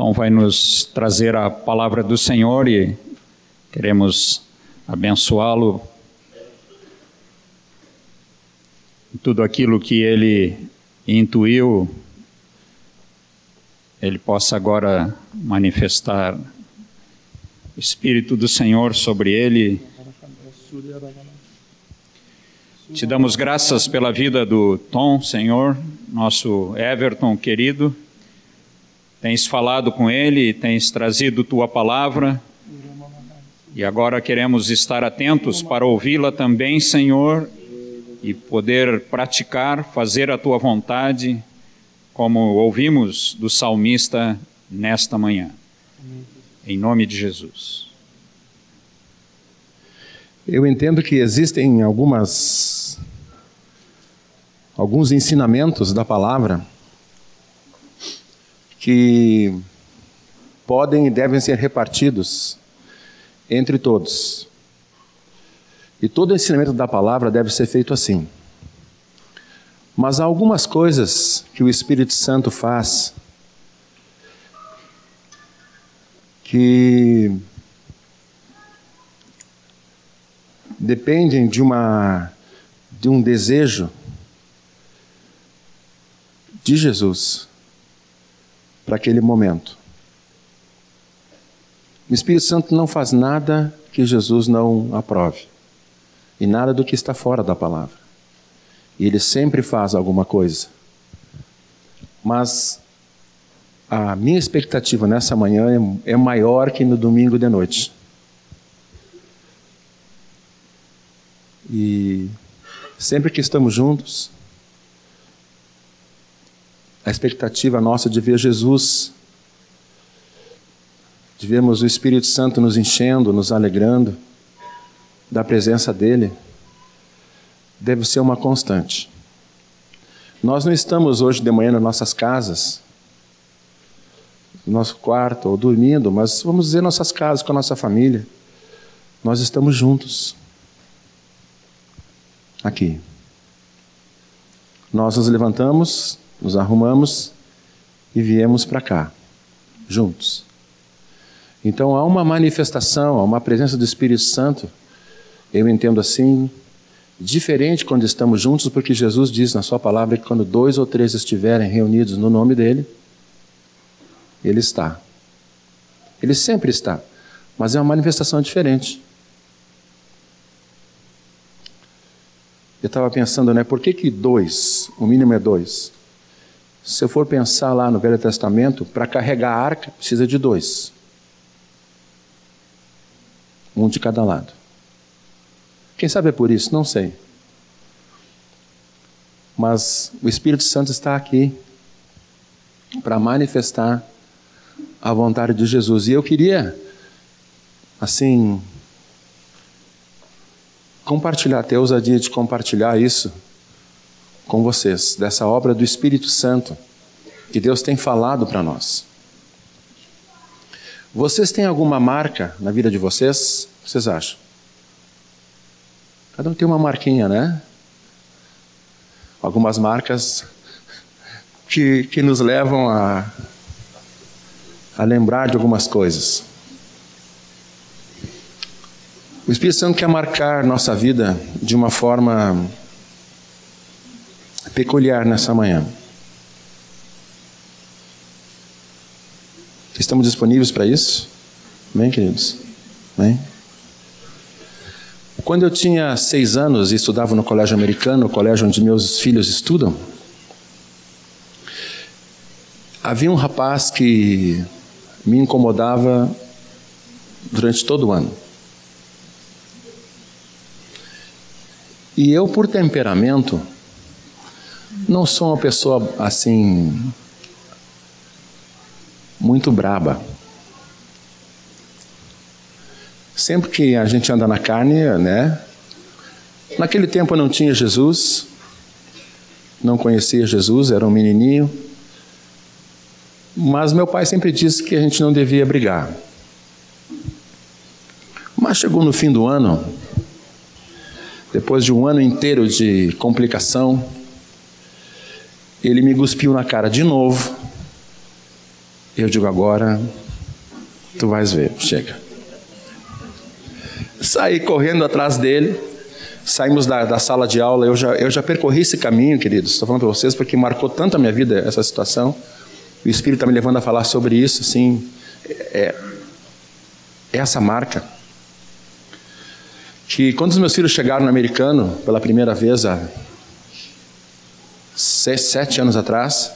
Tom vai nos trazer a palavra do Senhor e queremos abençoá-lo tudo aquilo que ele intuiu, ele possa agora manifestar o Espírito do Senhor sobre ele. Te damos graças pela vida do Tom, Senhor, nosso Everton querido. Tens falado com ele, tens trazido tua palavra. E agora queremos estar atentos para ouvi-la também, Senhor, e poder praticar, fazer a tua vontade, como ouvimos do salmista nesta manhã. Em nome de Jesus. Eu entendo que existem algumas alguns ensinamentos da palavra que podem e devem ser repartidos entre todos. E todo o ensinamento da palavra deve ser feito assim. Mas há algumas coisas que o Espírito Santo faz que dependem de uma de um desejo de Jesus para aquele momento. O Espírito Santo não faz nada que Jesus não aprove e nada do que está fora da palavra. E ele sempre faz alguma coisa. Mas a minha expectativa nessa manhã é, é maior que no domingo de noite. E sempre que estamos juntos, a expectativa nossa de ver Jesus, de vermos o Espírito Santo nos enchendo, nos alegrando, da presença dele deve ser uma constante. Nós não estamos hoje de manhã nas nossas casas, no nosso quarto ou dormindo, mas vamos dizer nossas casas com a nossa família. Nós estamos juntos. Aqui. Nós nos levantamos, nos arrumamos e viemos para cá, juntos. Então há uma manifestação, há uma presença do Espírito Santo eu entendo assim, diferente quando estamos juntos, porque Jesus diz na Sua palavra que quando dois ou três estiverem reunidos no nome dEle, Ele está. Ele sempre está, mas é uma manifestação diferente. Eu estava pensando, né, por que, que dois, o mínimo é dois? Se eu for pensar lá no Velho Testamento, para carregar a arca precisa de dois. Um de cada lado. Quem sabe é por isso? Não sei. Mas o Espírito Santo está aqui para manifestar a vontade de Jesus. E eu queria, assim, compartilhar, ter a ousadia de compartilhar isso com vocês, dessa obra do Espírito Santo que Deus tem falado para nós. Vocês têm alguma marca na vida de vocês? Vocês acham? Cada um tem uma marquinha, né? Algumas marcas que, que nos levam a, a lembrar de algumas coisas. O Espírito Santo quer marcar nossa vida de uma forma peculiar nessa manhã. Estamos disponíveis para isso? Amém, queridos? Amém? Quando eu tinha seis anos e estudava no colégio americano, o colégio onde meus filhos estudam, havia um rapaz que me incomodava durante todo o ano. E eu, por temperamento, não sou uma pessoa assim muito braba. Sempre que a gente anda na carne, né? Naquele tempo eu não tinha Jesus, não conhecia Jesus, era um menininho. Mas meu pai sempre disse que a gente não devia brigar. Mas chegou no fim do ano, depois de um ano inteiro de complicação, ele me cuspiu na cara de novo. Eu digo agora, tu vais ver, chega. Saí correndo atrás dele, saímos da, da, sala de aula. Eu já, eu já percorri esse caminho, queridos. Estou falando para vocês porque marcou tanto a minha vida essa situação. O Espírito está me levando a falar sobre isso, assim. É, é essa marca. Que quando os meus filhos chegaram no americano pela primeira vez há seis, sete anos atrás,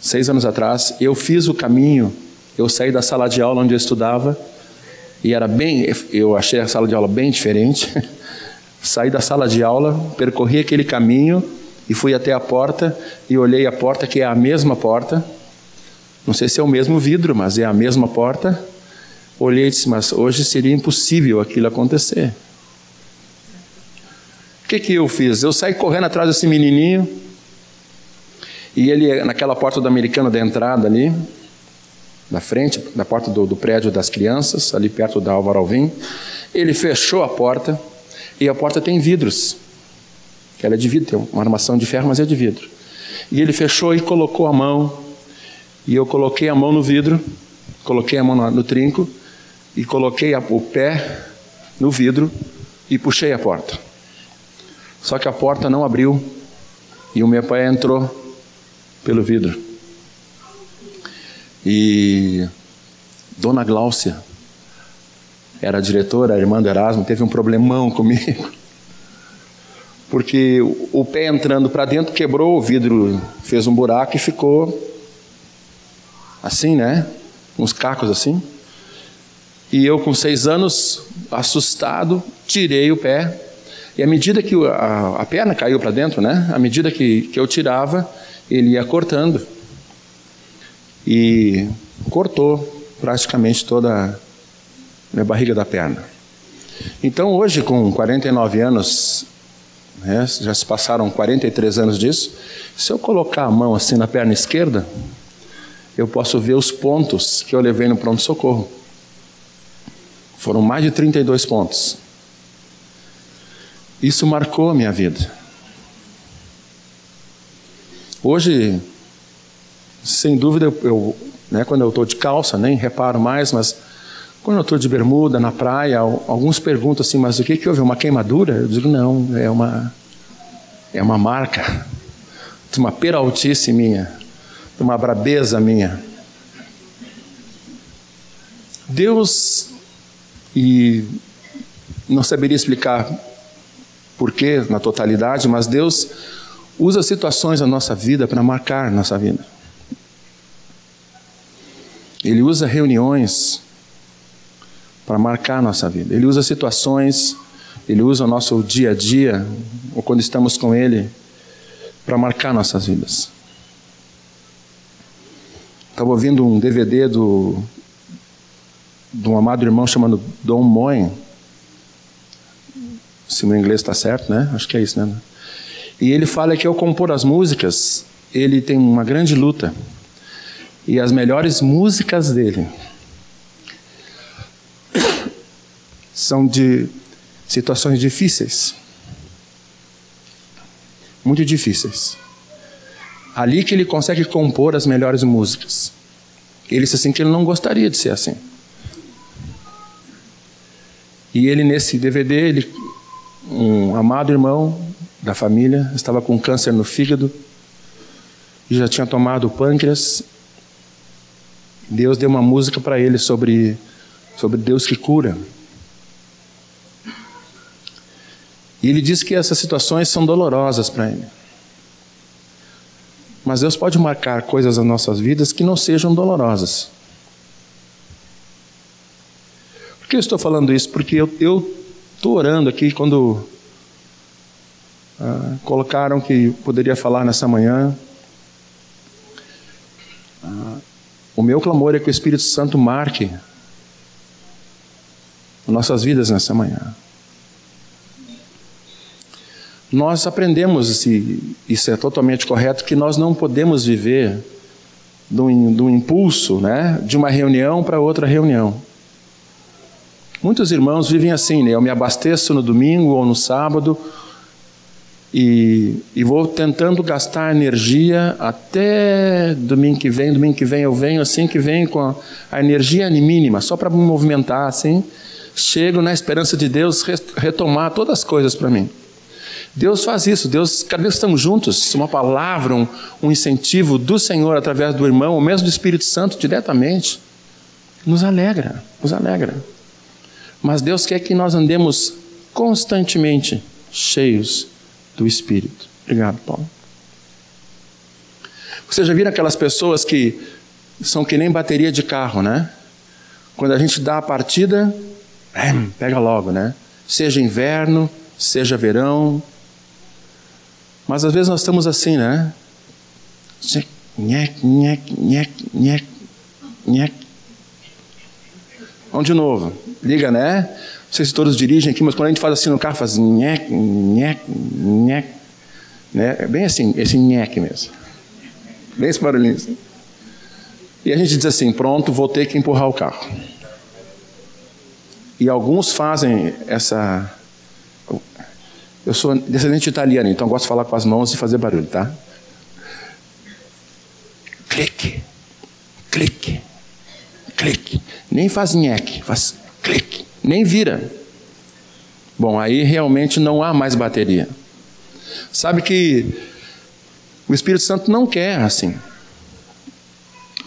seis anos atrás, eu fiz o caminho. Eu saí da sala de aula onde eu estudava e era bem, eu achei a sala de aula bem diferente. saí da sala de aula, percorri aquele caminho e fui até a porta e olhei a porta que é a mesma porta. Não sei se é o mesmo vidro, mas é a mesma porta. Olhei e disse, mas hoje seria impossível aquilo acontecer. O que, que eu fiz? Eu saí correndo atrás desse menininho e ele, naquela porta do americano da entrada ali, na frente, na porta do, do prédio das crianças, ali perto da Álvaro Alvim, ele fechou a porta e a porta tem vidros. Ela é de vidro, tem uma armação de ferro, mas é de vidro. E ele fechou e colocou a mão, e eu coloquei a mão no vidro, coloquei a mão no, no trinco, e coloquei a, o pé no vidro e puxei a porta. Só que a porta não abriu e o meu pai entrou pelo vidro. E Dona Gláucia era a diretora, a irmã do Erasmo, teve um problemão comigo. Porque o pé entrando para dentro quebrou o vidro, fez um buraco e ficou assim, né? Uns cacos assim. E eu, com seis anos, assustado, tirei o pé. E à medida que a, a perna caiu para dentro, né? À medida que, que eu tirava, ele ia cortando. E cortou praticamente toda a barriga da perna. Então, hoje, com 49 anos, né, já se passaram 43 anos disso, se eu colocar a mão assim na perna esquerda, eu posso ver os pontos que eu levei no pronto-socorro. Foram mais de 32 pontos. Isso marcou a minha vida. Hoje, sem dúvida, eu, né, quando eu estou de calça, nem reparo mais, mas quando eu estou de bermuda na praia, alguns perguntam assim, mas o que, que houve? Uma queimadura? Eu digo, não, é uma, é uma marca de uma peraltice minha, de uma brabeza minha. Deus e não saberia explicar porquê na totalidade, mas Deus usa situações da nossa vida para marcar nossa vida. Ele usa reuniões para marcar nossa vida. Ele usa situações, ele usa o nosso dia a dia, ou quando estamos com Ele, para marcar nossas vidas. Estava ouvindo um DVD do de um amado irmão chamado Don Moen. Se meu inglês está certo, né? Acho que é isso, né? E ele fala que ao compor as músicas, ele tem uma grande luta. E as melhores músicas dele são de situações difíceis. Muito difíceis. Ali que ele consegue compor as melhores músicas. Ele disse assim que ele não gostaria de ser assim. E ele, nesse DVD, ele, um amado irmão da família, estava com câncer no fígado já tinha tomado pâncreas. Deus deu uma música para ele sobre, sobre Deus que cura. E ele diz que essas situações são dolorosas para ele. Mas Deus pode marcar coisas nas nossas vidas que não sejam dolorosas. Por que eu estou falando isso? Porque eu estou orando aqui quando ah, colocaram que poderia falar nessa manhã. Ah, o meu clamor é que o Espírito Santo marque nossas vidas nessa manhã. Nós aprendemos, e isso é totalmente correto, que nós não podemos viver do, do impulso né, de uma reunião para outra reunião. Muitos irmãos vivem assim, né? Eu me abasteço no domingo ou no sábado e, e, vou tentando gastar energia até domingo que vem. Domingo que vem eu venho assim que vem com a, a energia mínima, só para me movimentar assim. Chego na esperança de Deus retomar todas as coisas para mim. Deus faz isso, Deus, cada vez que estamos juntos, uma palavra, um, um incentivo do Senhor através do irmão, ou mesmo do Espírito Santo diretamente, nos alegra, nos alegra. Mas Deus quer que nós andemos constantemente cheios do Espírito. Obrigado, Paulo. Você já viram aquelas pessoas que são que nem bateria de carro, né? Quando a gente dá a partida, pega logo, né? Seja inverno, seja verão. Mas às vezes nós estamos assim, né? Vamos de novo. Liga, né? Não sei se todos dirigem aqui, mas quando a gente faz assim no carro, faz nhec, nhec, nhec. Né? É bem assim, esse nhec mesmo. Bem esse barulhinho assim. E a gente diz assim: pronto, vou ter que empurrar o carro. E alguns fazem essa. Eu sou descendente italiano, então gosto de falar com as mãos e fazer barulho, tá? Clique, clique, clique. Nem faz nhec, faz clique nem vira. Bom, aí realmente não há mais bateria. Sabe que o Espírito Santo não quer assim.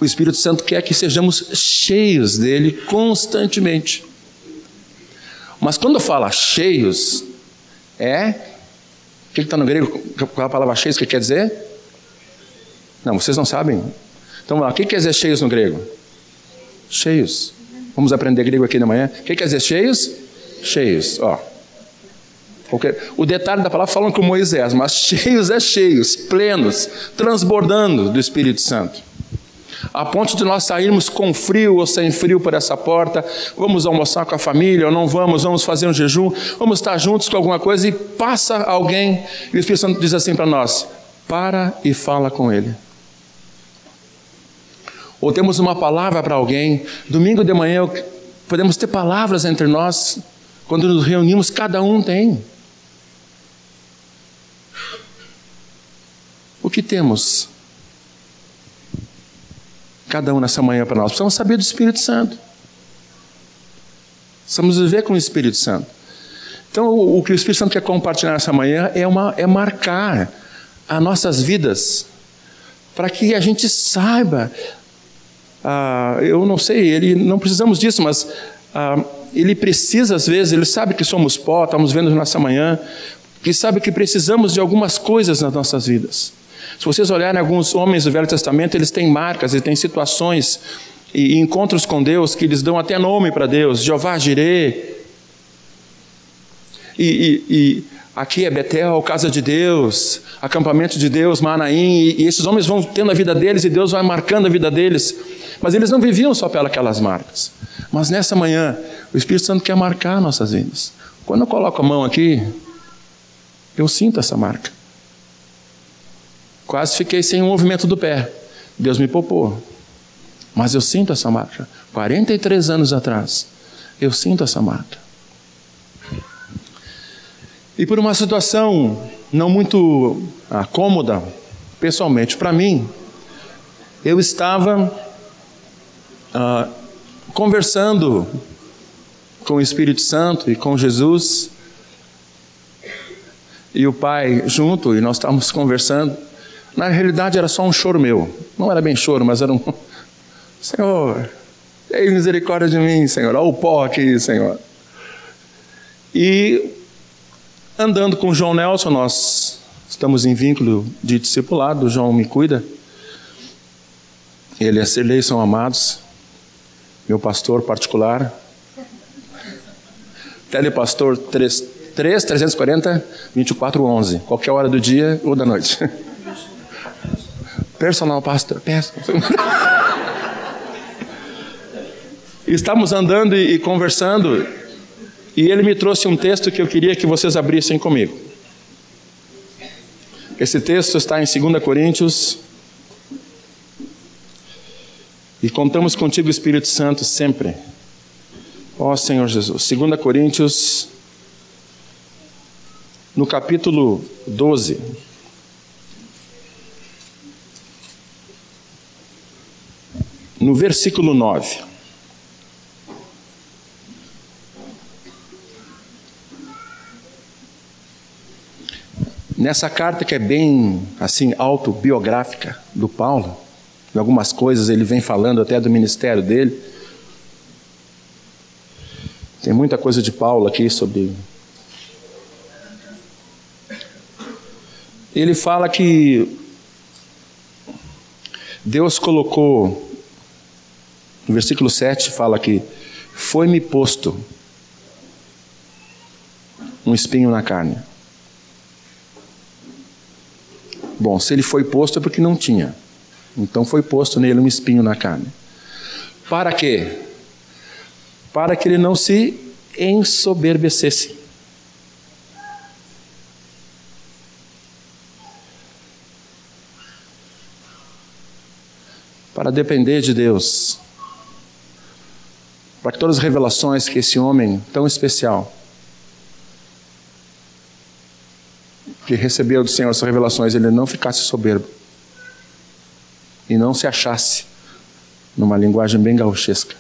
O Espírito Santo quer que sejamos cheios dele constantemente. Mas quando fala cheios, é. O que está no grego? Qual a palavra cheios que quer dizer? Não, vocês não sabem? Então, o que quer dizer cheios no grego? Cheios. Vamos aprender grego aqui na manhã. O que quer dizer cheios? Cheios, ó. O detalhe da palavra falam com Moisés, mas cheios é cheios, plenos, transbordando do Espírito Santo. A ponto de nós sairmos com frio ou sem frio por essa porta, vamos almoçar com a família ou não vamos, vamos fazer um jejum, vamos estar juntos com alguma coisa e passa alguém e o Espírito Santo diz assim para nós: para e fala com ele ou temos uma palavra para alguém. Domingo de manhã podemos ter palavras entre nós. Quando nos reunimos, cada um tem. O que temos? Cada um nessa manhã para nós. Precisamos saber do Espírito Santo. Precisamos viver com o Espírito Santo. Então, o que o Espírito Santo quer compartilhar nessa manhã é, uma, é marcar as nossas vidas, para que a gente saiba ah, eu não sei, ele não precisamos disso, mas ah, ele precisa às vezes, ele sabe que somos pó, estamos vendo nessa manhã, que sabe que precisamos de algumas coisas nas nossas vidas. Se vocês olharem alguns homens do Velho Testamento, eles têm marcas, eles têm situações e, encontros com Deus que eles dão até nome para Deus, Jeová Jireh. E, e, e aqui é Betel, casa de Deus, acampamento de Deus, Manaim, e, e esses homens vão tendo a vida deles e Deus vai marcando a vida deles. Mas eles não viviam só pelas marcas. Mas nessa manhã, o Espírito Santo quer marcar nossas vidas. Quando eu coloco a mão aqui, eu sinto essa marca. Quase fiquei sem o movimento do pé. Deus me poupou. Mas eu sinto essa marca. 43 anos atrás, eu sinto essa marca. E por uma situação não muito ah, cômoda, pessoalmente, para mim, eu estava ah, conversando com o Espírito Santo e com Jesus, e o Pai junto, e nós estávamos conversando. Na realidade era só um choro meu, não era bem choro, mas era um. Senhor, tem misericórdia de mim, Senhor, olha o pó aqui, Senhor. E andando com o João Nelson, nós estamos em vínculo de discipulado, o João me cuida. Ele a Cirlei são amados meu pastor particular. Telepastor 3, 3 340 2411, qualquer hora do dia ou da noite. Personal pastor, Estamos andando e, e conversando, e ele me trouxe um texto que eu queria que vocês abrissem comigo. Esse texto está em 2 Coríntios e contamos contigo, Espírito Santo, sempre. Ó Senhor Jesus. 2 Coríntios, no capítulo 12. No versículo 9. Nessa carta que é bem assim autobiográfica do Paulo, em algumas coisas ele vem falando até do ministério dele. Tem muita coisa de Paulo aqui sobre ele fala que Deus colocou, no versículo 7 fala que foi-me posto um espinho na carne. Bom, se ele foi posto é porque não tinha. Então foi posto nele um espinho na carne. Para quê? Para que ele não se ensoberbecesse. para depender de Deus, para que todas as revelações que esse homem tão especial, que recebeu do Senhor essas revelações, ele não ficasse soberbo e não se achasse numa linguagem bem gauchesca.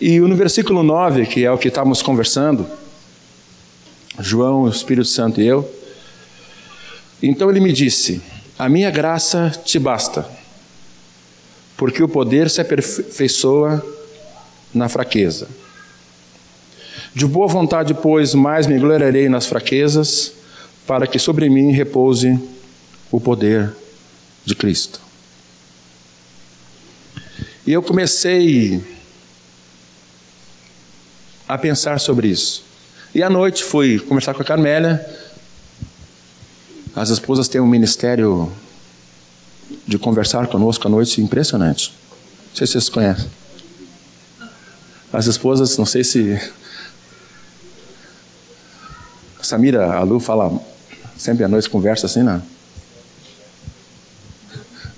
E no versículo 9, que é o que estávamos conversando, João, o Espírito Santo e eu, então ele me disse: a minha graça te basta, porque o poder se aperfeiçoa na fraqueza. De boa vontade, pois, mais me gloriarei nas fraquezas, para que sobre mim repouse o poder de Cristo. E eu comecei a pensar sobre isso. E à noite fui conversar com a Carmélia as esposas têm um ministério de conversar conosco à noite impressionante. Não sei se vocês conhecem. As esposas, não sei se. Samira, a Lu fala sempre à noite, conversa assim, não?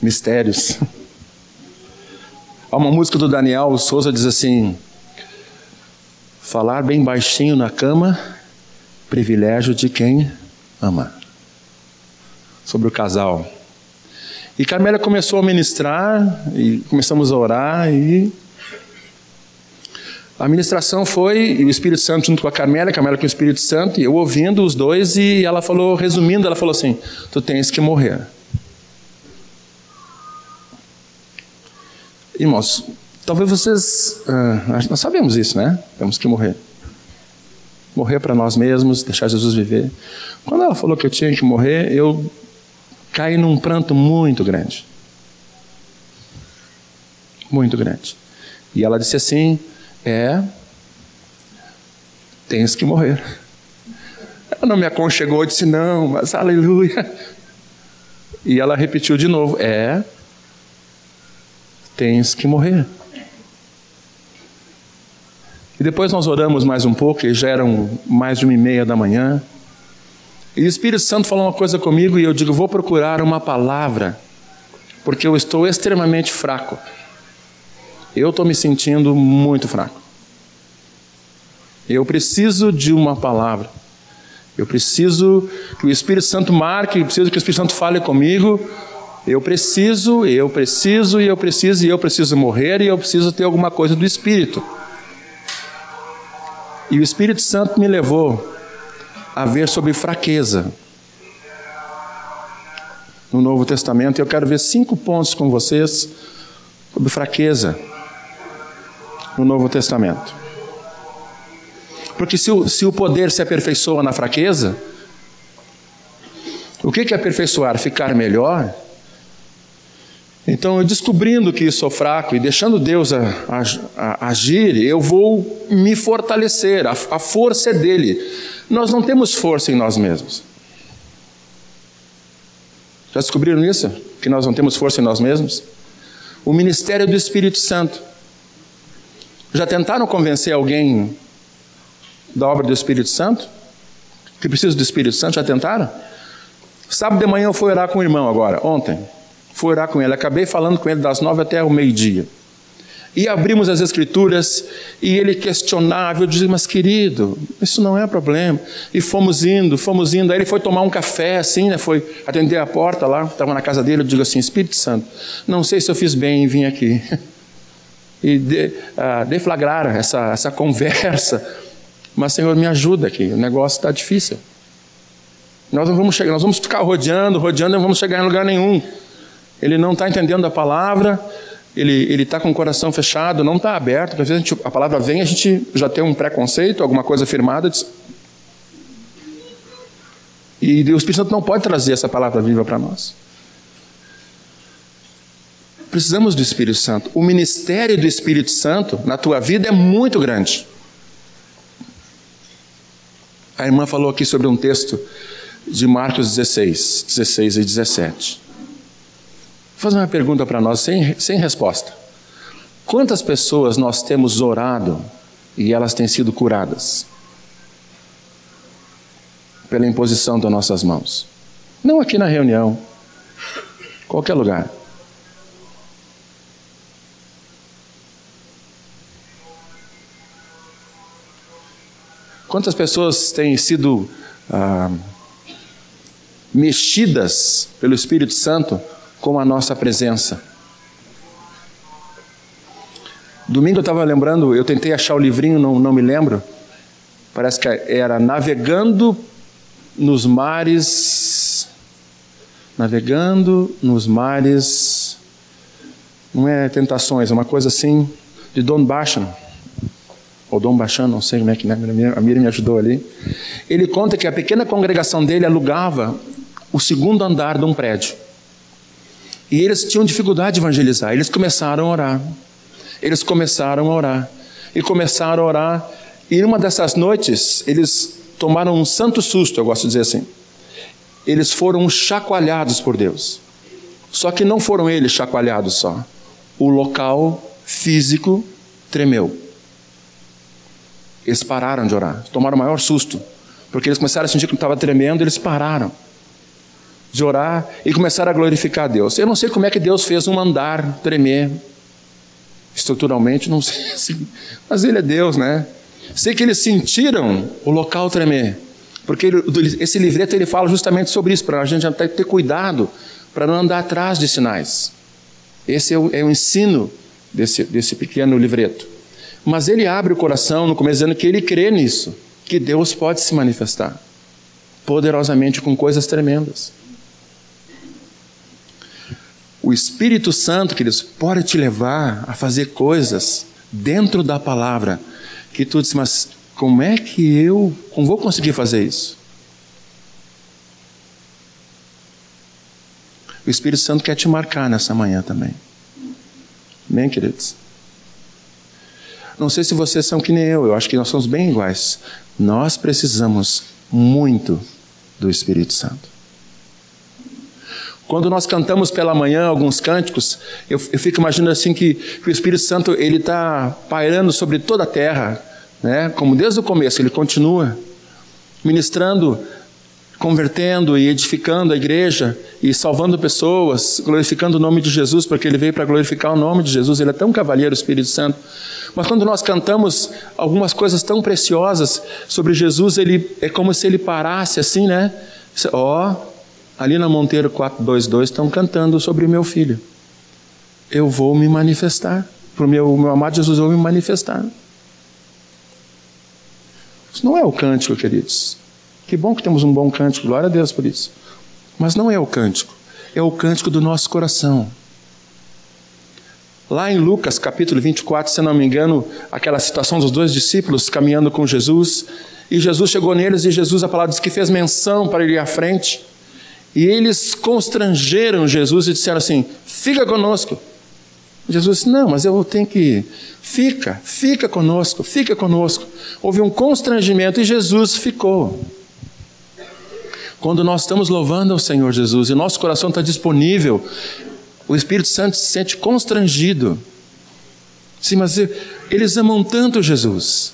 Mistérios. Há uma música do Daniel Souza diz assim: Falar bem baixinho na cama, privilégio de quem ama sobre o casal. E Carmélia começou a ministrar, e começamos a orar, e a ministração foi, e o Espírito Santo junto com a Carmélia, a Carmélia com o Espírito Santo, e eu ouvindo os dois, e ela falou, resumindo, ela falou assim: Tu tens que morrer. Irmãos, talvez vocês. Uh, nós sabemos isso, né? Temos que morrer. Morrer para nós mesmos, deixar Jesus viver. Quando ela falou que eu tinha que morrer, eu caí num pranto muito grande. Muito grande. E ela disse assim: É, tens que morrer. Ela não me aconchegou e disse: Não, mas aleluia. E ela repetiu de novo: É, tens que morrer. E depois nós oramos mais um pouco, e já eram mais de uma e meia da manhã. E o Espírito Santo falou uma coisa comigo e eu digo: vou procurar uma palavra, porque eu estou extremamente fraco. Eu estou me sentindo muito fraco. Eu preciso de uma palavra. Eu preciso que o Espírito Santo marque, eu preciso que o Espírito Santo fale comigo. Eu preciso, eu preciso, e eu preciso, e eu preciso morrer, e eu preciso ter alguma coisa do Espírito. E o Espírito Santo me levou a ver sobre fraqueza no Novo Testamento. Eu quero ver cinco pontos com vocês sobre fraqueza no Novo Testamento. Porque se o, se o poder se aperfeiçoa na fraqueza, o que é aperfeiçoar? Ficar melhor? Então, eu descobrindo que sou fraco e deixando Deus a, a, a agir, eu vou me fortalecer, a, a força é dele. Nós não temos força em nós mesmos. Já descobriram isso? Que nós não temos força em nós mesmos? O ministério do Espírito Santo. Já tentaram convencer alguém da obra do Espírito Santo? Que precisa do Espírito Santo? Já tentaram? Sábado de manhã eu fui orar com o irmão agora, ontem. Fui orar com ele. Acabei falando com ele das nove até o meio-dia. E abrimos as escrituras e ele questionava, eu dizia, mas querido, isso não é problema. E fomos indo, fomos indo. Aí ele foi tomar um café, assim, né? Foi atender a porta lá, estava na casa dele, eu digo assim, Espírito Santo, não sei se eu fiz bem em vir aqui. E de, uh, deflagrar essa, essa conversa. Mas, Senhor, me ajuda aqui, o negócio está difícil. Nós não vamos chegar, nós vamos ficar rodeando, rodeando, não vamos chegar em lugar nenhum. Ele não está entendendo a palavra, ele está com o coração fechado, não está aberto, às vezes a, gente, a, palavra vem, a gente já tem um preconceito, alguma coisa firmada. Diz... E o Espírito Santo não pode trazer essa palavra viva para nós. Precisamos do Espírito Santo. O ministério do Espírito Santo na tua vida é muito grande. A irmã falou aqui sobre um texto de Marcos 16, 16 e 17 fazer uma pergunta para nós sem, sem resposta. Quantas pessoas nós temos orado e elas têm sido curadas? Pela imposição das nossas mãos. Não aqui na reunião, qualquer lugar. Quantas pessoas têm sido ah, mexidas pelo Espírito Santo com a nossa presença. Domingo eu estava lembrando, eu tentei achar o livrinho, não, não me lembro. Parece que era Navegando nos Mares. Navegando nos Mares. Não é Tentações, é uma coisa assim, de Don Bachan. Ou Dom Bachan, não sei como é que né? a Miriam me ajudou ali. Ele conta que a pequena congregação dele alugava o segundo andar de um prédio. E eles tinham dificuldade de evangelizar. Eles começaram a orar. Eles começaram a orar. E começaram a orar. E numa dessas noites, eles tomaram um santo susto, eu gosto de dizer assim. Eles foram chacoalhados por Deus. Só que não foram eles chacoalhados só. O local físico tremeu. Eles pararam de orar. Tomaram o maior susto. Porque eles começaram a sentir que estava tremendo, eles pararam de orar e começar a glorificar a Deus. Eu não sei como é que Deus fez um andar tremer estruturalmente, não sei, mas Ele é Deus, né? Sei que eles sentiram o local tremer, porque ele, esse livreto ele fala justamente sobre isso, para a gente até ter cuidado para não andar atrás de sinais. Esse é o, é o ensino desse, desse pequeno livreto. Mas ele abre o coração no começo dizendo que ele crê nisso, que Deus pode se manifestar poderosamente com coisas tremendas. O Espírito Santo, queridos, pode te levar a fazer coisas dentro da palavra que tu diz, mas como é que eu como vou conseguir fazer isso? O Espírito Santo quer te marcar nessa manhã também. Bem, queridos? Não sei se vocês são que nem eu, eu acho que nós somos bem iguais. Nós precisamos muito do Espírito Santo. Quando nós cantamos pela manhã alguns cânticos, eu, eu fico imaginando assim que, que o Espírito Santo ele está pairando sobre toda a terra, né? Como desde o começo ele continua ministrando, convertendo e edificando a igreja e salvando pessoas, glorificando o nome de Jesus, porque ele veio para glorificar o nome de Jesus. Ele é tão cavalheiro, o Espírito Santo. Mas quando nós cantamos algumas coisas tão preciosas sobre Jesus, ele é como se ele parasse assim, né? Ó, oh, ali na Monteiro 422 estão cantando sobre meu filho. Eu vou me manifestar. Para o meu, meu amado Jesus, eu vou me manifestar. Isso não é o cântico, queridos. Que bom que temos um bom cântico, glória a Deus por isso. Mas não é o cântico, é o cântico do nosso coração. Lá em Lucas capítulo 24, se não me engano, aquela situação dos dois discípulos caminhando com Jesus, e Jesus chegou neles, e Jesus, a palavra diz que fez menção para ele ir à frente. E eles constrangeram Jesus e disseram assim: Fica conosco. Jesus disse: Não, mas eu tenho que. Fica, fica conosco, fica conosco. Houve um constrangimento e Jesus ficou. Quando nós estamos louvando ao Senhor Jesus e nosso coração está disponível, o Espírito Santo se sente constrangido. Sim, mas eles amam tanto Jesus.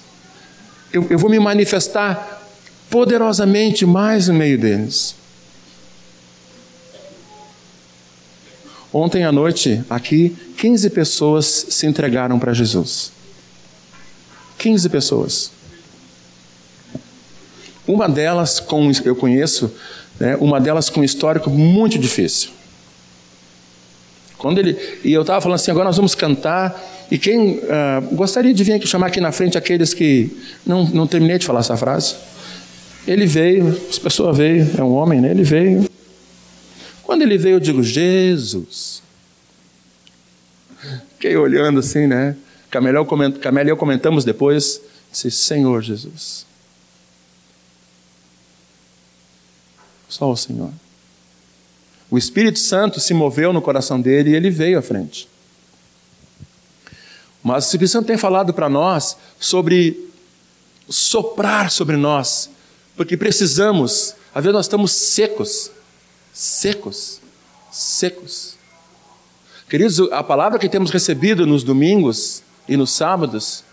Eu, eu vou me manifestar poderosamente mais no meio deles. Ontem à noite, aqui, 15 pessoas se entregaram para Jesus. 15 pessoas. Uma delas, com, eu conheço, né, uma delas com um histórico muito difícil. Quando ele, e eu estava falando assim, agora nós vamos cantar, e quem uh, gostaria de vir aqui chamar aqui na frente aqueles que. Não, não terminei de falar essa frase. Ele veio, essa pessoa veio, é um homem, né? Ele veio. Quando ele veio, eu digo, Jesus. Fiquei olhando assim, né? Camélia e eu comentamos depois, disse, Senhor Jesus. Só o Senhor. O Espírito Santo se moveu no coração dele e ele veio à frente. Mas o Espírito Santo tem falado para nós sobre soprar sobre nós, porque precisamos, às vezes nós estamos secos, secos, secos. Queridos, a palavra que temos recebido nos domingos e nos sábados,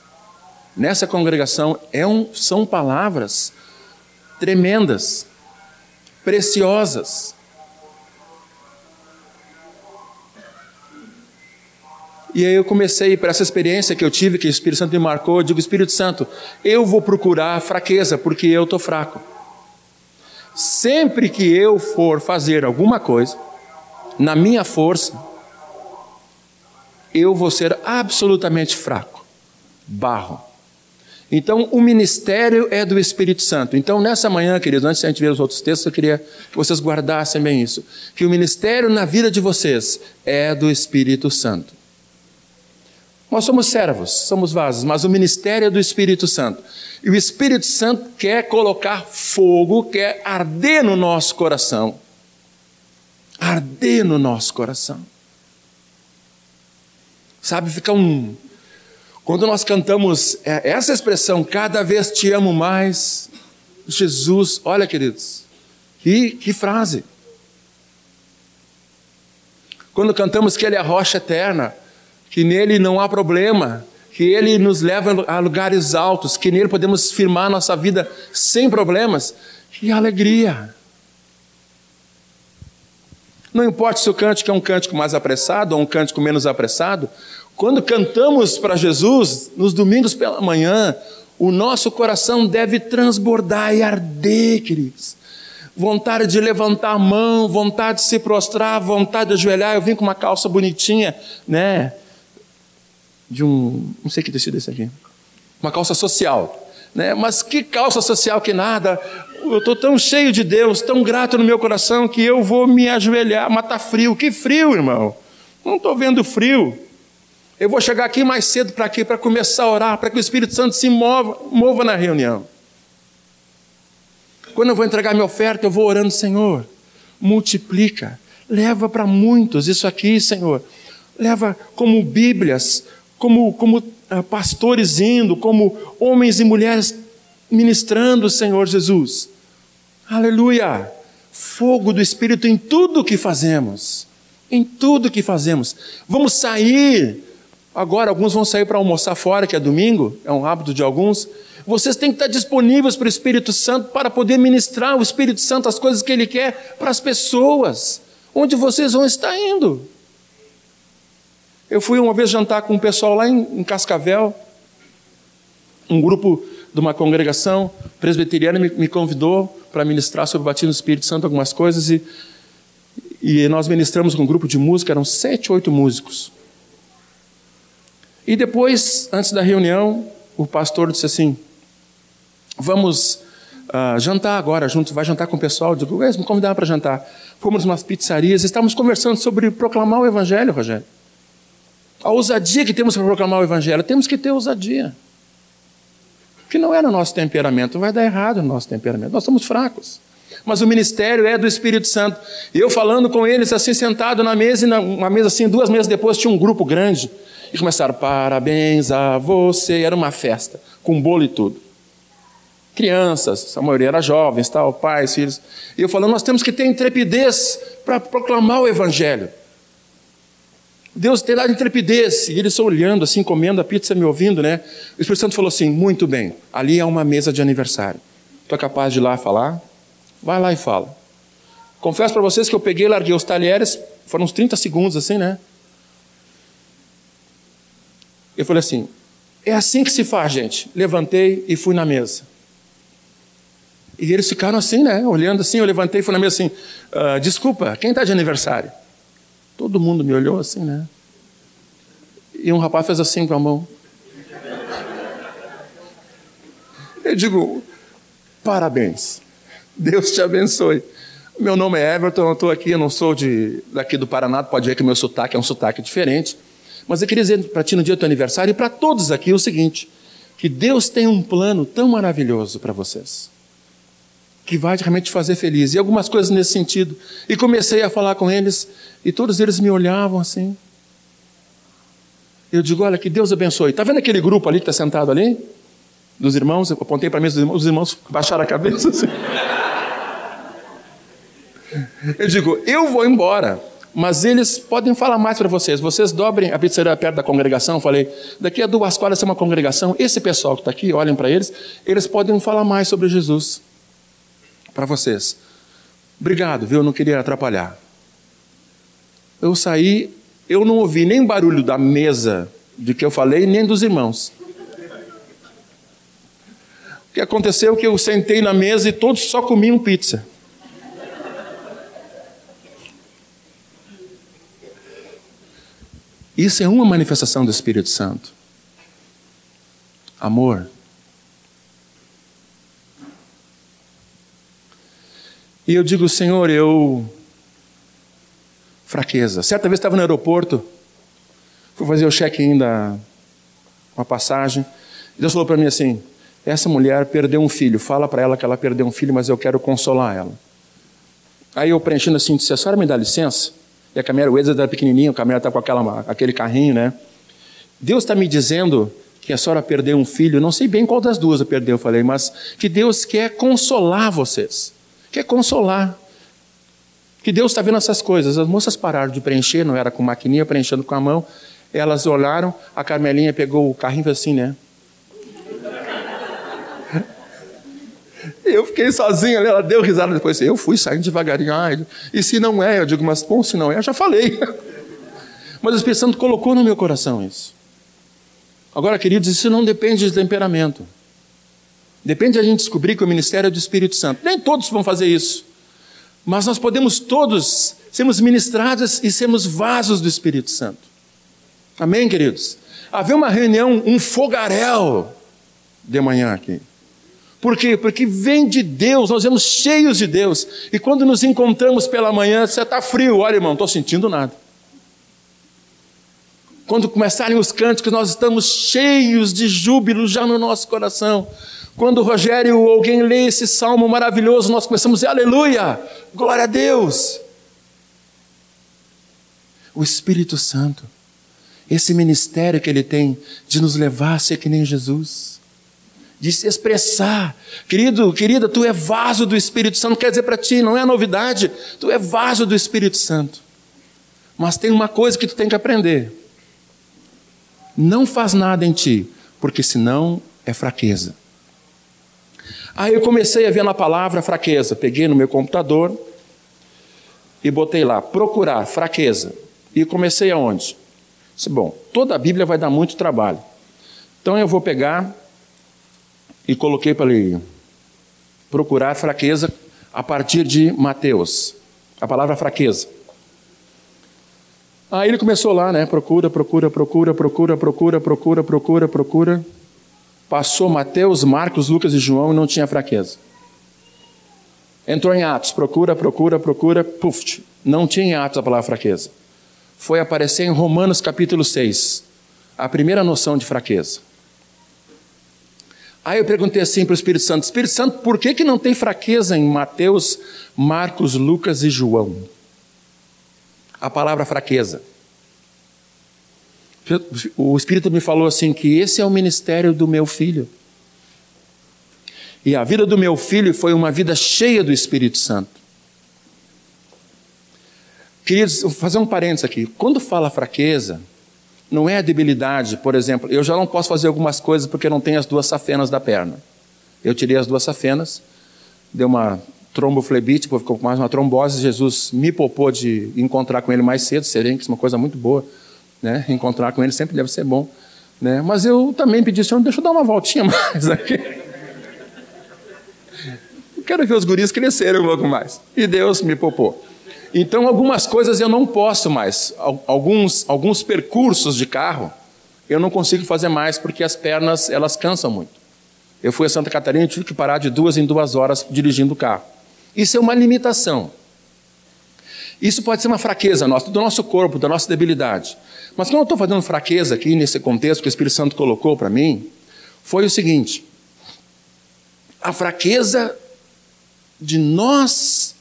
nessa congregação, é um, são palavras tremendas, preciosas. E aí eu comecei, para essa experiência que eu tive, que o Espírito Santo me marcou, eu digo, Espírito Santo, eu vou procurar fraqueza, porque eu estou fraco. Sempre que eu for fazer alguma coisa, na minha força, eu vou ser absolutamente fraco, barro. Então, o ministério é do Espírito Santo. Então, nessa manhã, queridos, antes de a gente ver os outros textos, eu queria que vocês guardassem bem isso: que o ministério na vida de vocês é do Espírito Santo. Nós somos servos, somos vasos, mas o ministério é do Espírito Santo. E o Espírito Santo quer colocar fogo, quer arder no nosso coração. Arder no nosso coração. Sabe, fica um. Quando nós cantamos é, essa expressão, cada vez te amo mais, Jesus, olha, queridos, que, que frase. Quando cantamos que Ele é a rocha eterna, que nele não há problema, que ele nos leva a lugares altos, que nele podemos firmar nossa vida sem problemas. Que alegria! Não importa se o cântico é um cântico mais apressado ou um cântico menos apressado, quando cantamos para Jesus, nos domingos pela manhã, o nosso coração deve transbordar e arder, queridos. Vontade de levantar a mão, vontade de se prostrar, vontade de ajoelhar. Eu vim com uma calça bonitinha, né? De um. Não sei que tecido é esse aqui. Uma calça social. Né? Mas que calça social que nada. Eu estou tão cheio de Deus, tão grato no meu coração, que eu vou me ajoelhar, matar frio. Que frio, irmão? Não estou vendo frio. Eu vou chegar aqui mais cedo para aqui, para começar a orar, para que o Espírito Santo se mova, mova na reunião. Quando eu vou entregar minha oferta, eu vou orando, Senhor, multiplica, leva para muitos isso aqui, Senhor. Leva como Bíblias, como, como uh, pastores indo, como homens e mulheres ministrando Senhor Jesus. Aleluia! Fogo do Espírito em tudo que fazemos. Em tudo que fazemos. Vamos sair. Agora, alguns vão sair para almoçar fora, que é domingo, é um hábito de alguns. Vocês têm que estar disponíveis para o Espírito Santo para poder ministrar o Espírito Santo as coisas que Ele quer para as pessoas. Onde vocês vão estar indo? Eu fui uma vez jantar com um pessoal lá em, Cascavel, um grupo de uma congregação presbiteriana me, me convidou para ministrar sobre o batismo do Espírito Santo algumas coisas e, e nós ministramos com um grupo de música, eram sete, oito músicos. E depois, antes da reunião, o pastor disse assim: Vamos uh, jantar agora juntos, vai jantar com o pessoal. Eu digo, me convidaram para jantar. Fomos umas pizzarias, estávamos conversando sobre proclamar o Evangelho, Rogério. A ousadia que temos para proclamar o Evangelho, temos que ter ousadia. Que não é no nosso temperamento, vai dar errado no nosso temperamento. Nós somos fracos. Mas o ministério é do Espírito Santo. Eu falando com eles, assim, sentado na mesa, e na, uma mesa assim, duas mesas depois tinha um grupo grande. E começaram, parabéns a você. Era uma festa, com bolo e tudo. Crianças, a maioria era jovens, tal, pais, filhos. E eu falando, nós temos que ter intrepidez para proclamar o Evangelho. Deus tem dado intrepidez. E eles estão olhando assim, comendo a pizza, me ouvindo, né? O Espírito Santo falou assim: muito bem, ali é uma mesa de aniversário. Tu é capaz de ir lá falar? Vai lá e fala. Confesso para vocês que eu peguei, larguei os talheres, Foram uns 30 segundos assim, né? Eu falei assim: é assim que se faz, gente. Levantei e fui na mesa. E eles ficaram assim, né? Olhando assim, eu levantei e fui na mesa assim: ah, desculpa, quem está de aniversário? Todo mundo me olhou assim, né? E um rapaz fez assim com a mão. Eu digo: parabéns, Deus te abençoe. Meu nome é Everton, eu estou aqui, eu não sou de, daqui do Paraná, pode ver que meu sotaque é um sotaque diferente. Mas eu queria dizer para ti no dia do teu aniversário e para todos aqui o seguinte: que Deus tem um plano tão maravilhoso para vocês, que vai realmente te fazer feliz. E algumas coisas nesse sentido. E comecei a falar com eles, e todos eles me olhavam assim. Eu digo: olha, que Deus abençoe. Está vendo aquele grupo ali que está sentado ali? Dos irmãos, eu apontei para mim dos irmãos, os irmãos baixaram a cabeça assim. Eu digo: eu vou embora mas eles podem falar mais para vocês. Vocês dobrem a pizzaria perto da congregação. Falei, daqui a duas quadras tem uma congregação. Esse pessoal que está aqui, olhem para eles, eles podem falar mais sobre Jesus para vocês. Obrigado, viu? Eu não queria atrapalhar. Eu saí, eu não ouvi nem barulho da mesa de que eu falei, nem dos irmãos. O que aconteceu é que eu sentei na mesa e todos só comiam pizza. Isso é uma manifestação do Espírito Santo. Amor. E eu digo, Senhor, eu. Fraqueza. Certa vez estava no aeroporto, fui fazer o check-in da uma passagem. E Deus falou para mim assim: essa mulher perdeu um filho, fala para ela que ela perdeu um filho, mas eu quero consolar ela. Aí eu preenchendo assim, disse: a senhora me dá licença? E a Camila Wezard era pequenininha, a Camila está com aquela, aquele carrinho, né? Deus está me dizendo que a senhora perdeu um filho, não sei bem qual das duas eu perdeu, eu falei, mas que Deus quer consolar vocês, quer consolar. Que Deus está vendo essas coisas. As moças pararam de preencher, não era com maquininha, preenchendo com a mão. Elas olharam, a Carmelinha pegou o carrinho e assim, né? Eu fiquei sozinho ali, ela deu risada depois. Eu fui saindo devagarinho. Ah, e se não é? Eu digo, mas bom, se não é, eu já falei. Mas o Espírito Santo colocou no meu coração isso. Agora, queridos, isso não depende de temperamento. Depende de a gente descobrir que o ministério é do Espírito Santo. Nem todos vão fazer isso. Mas nós podemos todos sermos ministrados e sermos vasos do Espírito Santo. Amém, queridos? Havia uma reunião, um fogaréu de manhã aqui. Por quê? Porque vem de Deus, nós vemos cheios de Deus. E quando nos encontramos pela manhã, você está frio, olha irmão, não estou sentindo nada. Quando começarem os cânticos, nós estamos cheios de júbilo já no nosso coração. Quando Rogério ou alguém lê esse salmo maravilhoso, nós começamos a dizer aleluia, glória a Deus. O Espírito Santo, esse ministério que ele tem de nos levar a ser que nem Jesus de se expressar. Querido, querida, tu é vaso do Espírito Santo, quer dizer para ti, não é novidade, tu é vaso do Espírito Santo. Mas tem uma coisa que tu tem que aprender. Não faz nada em ti, porque senão é fraqueza. Aí eu comecei a ver na palavra fraqueza, peguei no meu computador e botei lá, procurar fraqueza. E comecei aonde? Disse, bom, toda a Bíblia vai dar muito trabalho. Então eu vou pegar e coloquei para ele procurar fraqueza a partir de Mateus. A palavra fraqueza. Aí ele começou lá, né? Procura, procura, procura, procura, procura, procura, procura, procura. Passou Mateus, Marcos, Lucas e João e não tinha fraqueza. Entrou em Atos, procura, procura, procura, puf, não tinha em Atos a palavra fraqueza. Foi aparecer em Romanos capítulo 6, a primeira noção de fraqueza. Aí eu perguntei assim para o Espírito Santo: Espírito Santo, por que, que não tem fraqueza em Mateus, Marcos, Lucas e João? A palavra fraqueza. O Espírito me falou assim: que esse é o ministério do meu filho. E a vida do meu filho foi uma vida cheia do Espírito Santo. Queridos, vou fazer um parênteses aqui. Quando fala fraqueza, não é a debilidade, por exemplo, eu já não posso fazer algumas coisas porque não tenho as duas safenas da perna. Eu tirei as duas safenas, dei uma tromboflebite, ficou com mais uma trombose. Jesus me poupou de encontrar com ele mais cedo, serem que é uma coisa muito boa. Né? Encontrar com ele sempre deve ser bom. Né? Mas eu também pedi, Senhor, deixa eu dar uma voltinha mais aqui. Quero ver os guris crescerem um pouco mais. E Deus me poupou. Então, algumas coisas eu não posso mais. Alguns, alguns percursos de carro eu não consigo fazer mais porque as pernas elas cansam muito. Eu fui a Santa Catarina e tive que parar de duas em duas horas dirigindo o carro. Isso é uma limitação. Isso pode ser uma fraqueza nossa, do nosso corpo, da nossa debilidade. Mas quando eu estou fazendo fraqueza aqui nesse contexto que o Espírito Santo colocou para mim, foi o seguinte: a fraqueza de nós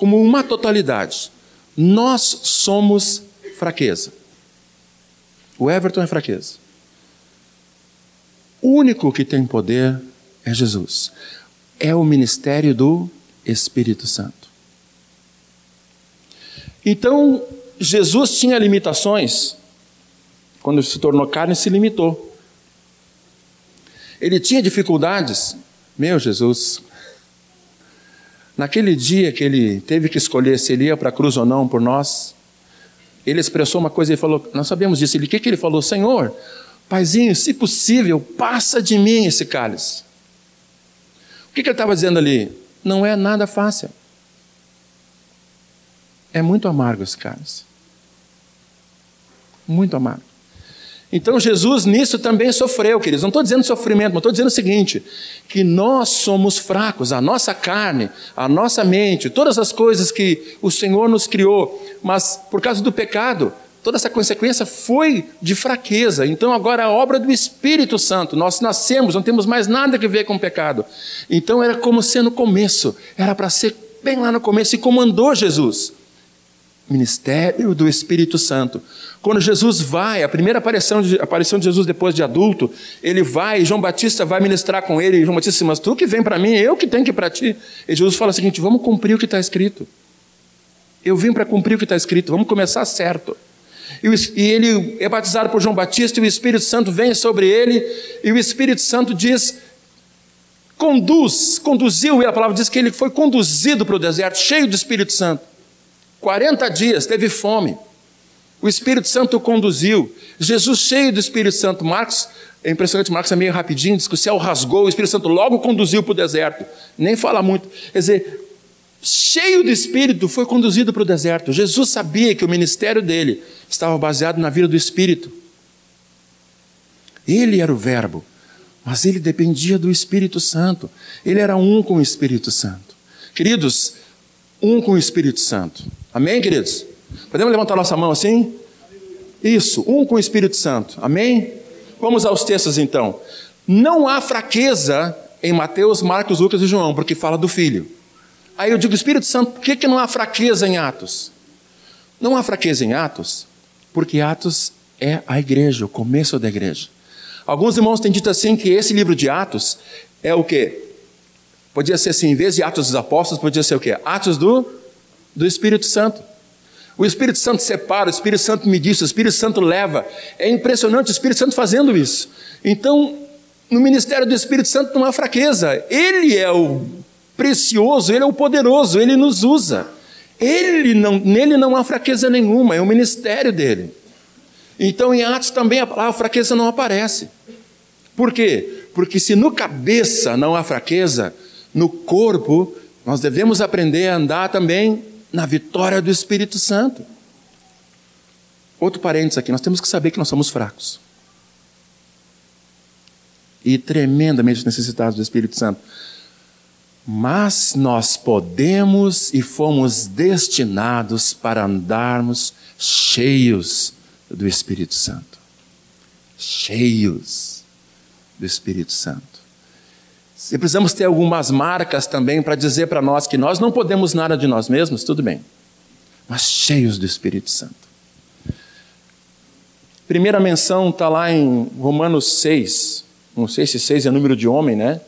como uma totalidade. Nós somos fraqueza. O Everton é fraqueza. O único que tem poder é Jesus. É o ministério do Espírito Santo. Então, Jesus tinha limitações. Quando se tornou carne, se limitou. Ele tinha dificuldades. Meu Jesus, naquele dia que ele teve que escolher se ele ia para a cruz ou não por nós, ele expressou uma coisa e falou: Nós sabemos disso. O que, que ele falou? Senhor, Paizinho, se possível, passa de mim esse cálice. O que, que ele estava dizendo ali? Não é nada fácil. É muito amargo esse cálice. Muito amargo. Então Jesus nisso também sofreu, queridos. Não estou dizendo sofrimento, mas estou dizendo o seguinte: que nós somos fracos, a nossa carne, a nossa mente, todas as coisas que o Senhor nos criou, mas por causa do pecado, toda essa consequência foi de fraqueza. Então agora a obra do Espírito Santo, nós nascemos, não temos mais nada a ver com o pecado. Então era como ser no começo, era para ser bem lá no começo, e comandou Jesus. Ministério do Espírito Santo. Quando Jesus vai, a primeira aparição de, aparição de Jesus depois de adulto, ele vai, João Batista vai ministrar com ele, e João Batista diz, mas tu que vem para mim, eu que tenho que ir para ti. E Jesus fala o seguinte: vamos cumprir o que está escrito. Eu vim para cumprir o que está escrito, vamos começar certo. E, e ele é batizado por João Batista, e o Espírito Santo vem sobre ele, e o Espírito Santo diz: conduz, conduziu, e a palavra diz que ele foi conduzido para o deserto, cheio do Espírito Santo. 40 dias, teve fome. O Espírito Santo conduziu. Jesus, cheio do Espírito Santo, Marcos, é impressionante, Marcos é meio rapidinho, diz que o céu rasgou, o Espírito Santo logo conduziu para o deserto. Nem fala muito. Quer dizer, cheio do Espírito, foi conduzido para o deserto. Jesus sabia que o ministério dele estava baseado na vida do Espírito. Ele era o Verbo, mas ele dependia do Espírito Santo. Ele era um com o Espírito Santo. Queridos, um com o Espírito Santo. Amém, queridos? Podemos levantar nossa mão assim? Isso, um com o Espírito Santo. Amém? Vamos aos textos então. Não há fraqueza em Mateus, Marcos, Lucas e João, porque fala do Filho. Aí eu digo, Espírito Santo, por que, que não há fraqueza em Atos? Não há fraqueza em Atos, porque Atos é a igreja, o começo da igreja. Alguns irmãos têm dito assim que esse livro de Atos é o quê? Podia ser assim, em vez de Atos dos Apóstolos, podia ser o quê? Atos do, do Espírito Santo. O Espírito Santo separa, o Espírito Santo me diz, o Espírito Santo leva. É impressionante o Espírito Santo fazendo isso. Então, no ministério do Espírito Santo não há fraqueza. Ele é o precioso, ele é o poderoso, ele nos usa. Ele não, nele não há fraqueza nenhuma, é o ministério dele. Então, em Atos também a palavra fraqueza não aparece. Por quê? Porque se no cabeça não há fraqueza, no corpo nós devemos aprender a andar também na vitória do Espírito Santo. Outro parênteses aqui, nós temos que saber que nós somos fracos. E tremendamente necessitados do Espírito Santo. Mas nós podemos e fomos destinados para andarmos cheios do Espírito Santo. Cheios do Espírito Santo. Se precisamos ter algumas marcas também para dizer para nós que nós não podemos nada de nós mesmos, tudo bem. Mas cheios do Espírito Santo. Primeira menção está lá em Romanos 6. Não sei se 6 é número de homem, né?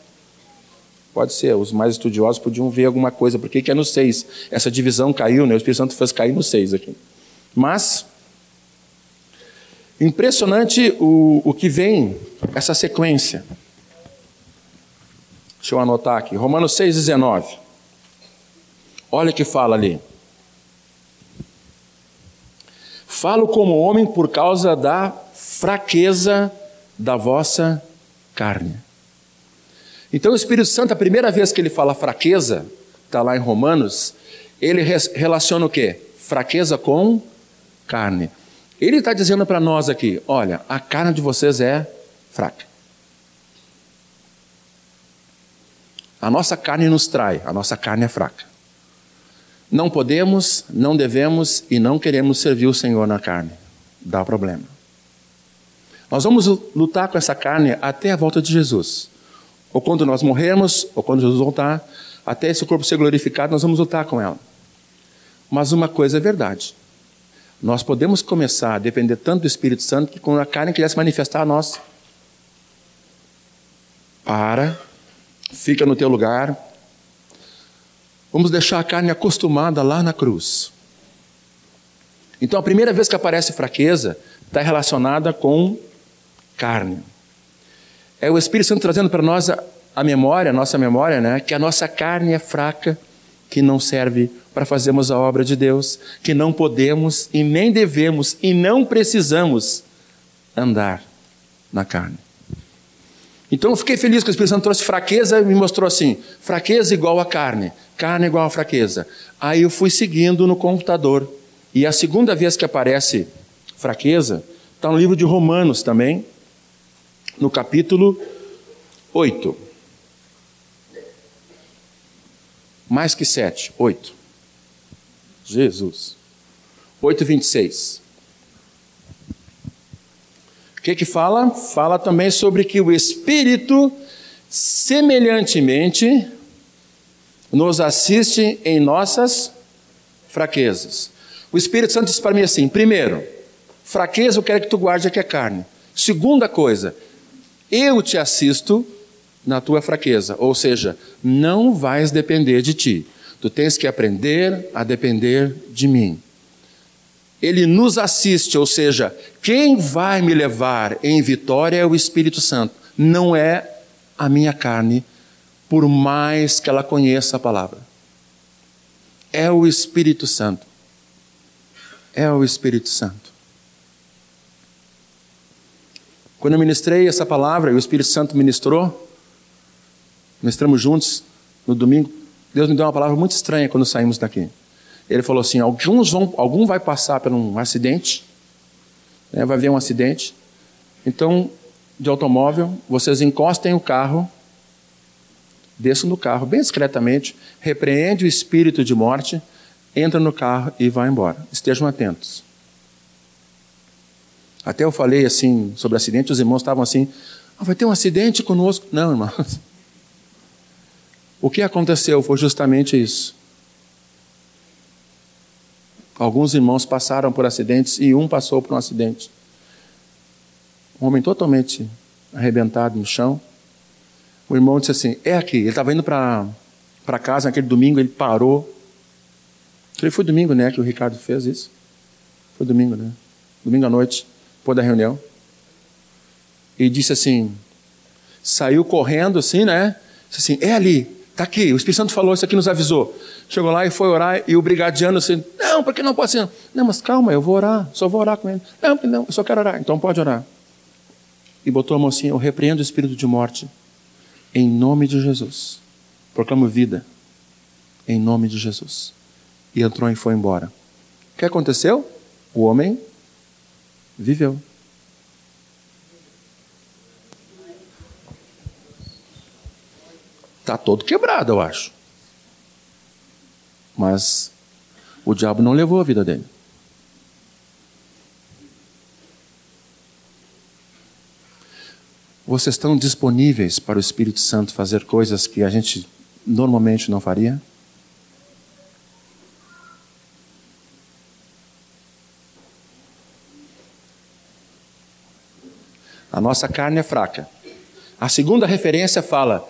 Pode ser, os mais estudiosos podiam ver alguma coisa. Por que, é no 6? Essa divisão caiu, né? O Espírito Santo fez cair no 6 aqui. Mas, impressionante o, o que vem, essa sequência. Deixa eu anotar aqui. Romanos 6,19. Olha o que fala ali. Falo como homem por causa da fraqueza da vossa carne. Então o Espírito Santo, a primeira vez que ele fala fraqueza, está lá em Romanos, ele relaciona o quê? Fraqueza com carne. Ele está dizendo para nós aqui: olha, a carne de vocês é fraca. A nossa carne nos trai, a nossa carne é fraca. Não podemos, não devemos e não queremos servir o Senhor na carne. Dá problema. Nós vamos lutar com essa carne até a volta de Jesus. Ou quando nós morrermos, ou quando Jesus voltar, até esse corpo ser glorificado, nós vamos lutar com ela. Mas uma coisa é verdade. Nós podemos começar a depender tanto do Espírito Santo que quando a carne quiser se manifestar a nós, para fica no teu lugar. Vamos deixar a carne acostumada lá na cruz. Então, a primeira vez que aparece fraqueza está relacionada com carne. É o Espírito Santo trazendo para nós a, a memória, a nossa memória, né, que a nossa carne é fraca, que não serve para fazermos a obra de Deus, que não podemos e nem devemos e não precisamos andar na carne. Então eu fiquei feliz que o Espírito Santo trouxe fraqueza e me mostrou assim: fraqueza igual a carne, carne igual a fraqueza. Aí eu fui seguindo no computador. E a segunda vez que aparece fraqueza está no livro de Romanos também, no capítulo 8. Mais que 7, 8. Jesus. 8, 26. O que que fala? Fala também sobre que o Espírito, semelhantemente, nos assiste em nossas fraquezas. O Espírito Santo diz para mim assim: primeiro, fraqueza eu quero que tu guarde aqui a carne. Segunda coisa, eu te assisto na tua fraqueza, ou seja, não vais depender de ti. Tu tens que aprender a depender de mim ele nos assiste, ou seja, quem vai me levar em vitória é o Espírito Santo, não é a minha carne, por mais que ela conheça a palavra. É o Espírito Santo. É o Espírito Santo. Quando eu ministrei essa palavra e o Espírito Santo ministrou, ministramos juntos no domingo, Deus me deu uma palavra muito estranha quando saímos daqui. Ele falou assim: alguns vão, algum vai passar por um acidente, né, vai haver um acidente. Então, de automóvel, vocês encostem o carro, desçam do carro bem discretamente, repreende o espírito de morte, entra no carro e vai embora. Estejam atentos. Até eu falei assim sobre acidente, os irmãos estavam assim: ah, vai ter um acidente conosco. Não, irmãos. O que aconteceu foi justamente isso. Alguns irmãos passaram por acidentes e um passou por um acidente. Um homem totalmente arrebentado no chão. O irmão disse assim: É aqui. Ele estava indo para casa naquele domingo, ele parou. Ele foi domingo, né? Que o Ricardo fez isso. Foi domingo, né? Domingo à noite, depois da reunião. E disse assim: Saiu correndo assim, né? Disse assim: É ali. Está aqui, o Espírito Santo falou, isso aqui nos avisou. Chegou lá e foi orar, e o brigadiano assim, não, porque não pode ser? Não, mas calma, eu vou orar, só vou orar com ele. Não, não, eu só quero orar, então pode orar. E botou a mão assim, eu repreendo o espírito de morte, em nome de Jesus. Proclamo vida, em nome de Jesus. E entrou e foi embora. O que aconteceu? O homem viveu. Está todo quebrado, eu acho. Mas o diabo não levou a vida dele. Vocês estão disponíveis para o Espírito Santo fazer coisas que a gente normalmente não faria? A nossa carne é fraca. A segunda referência fala: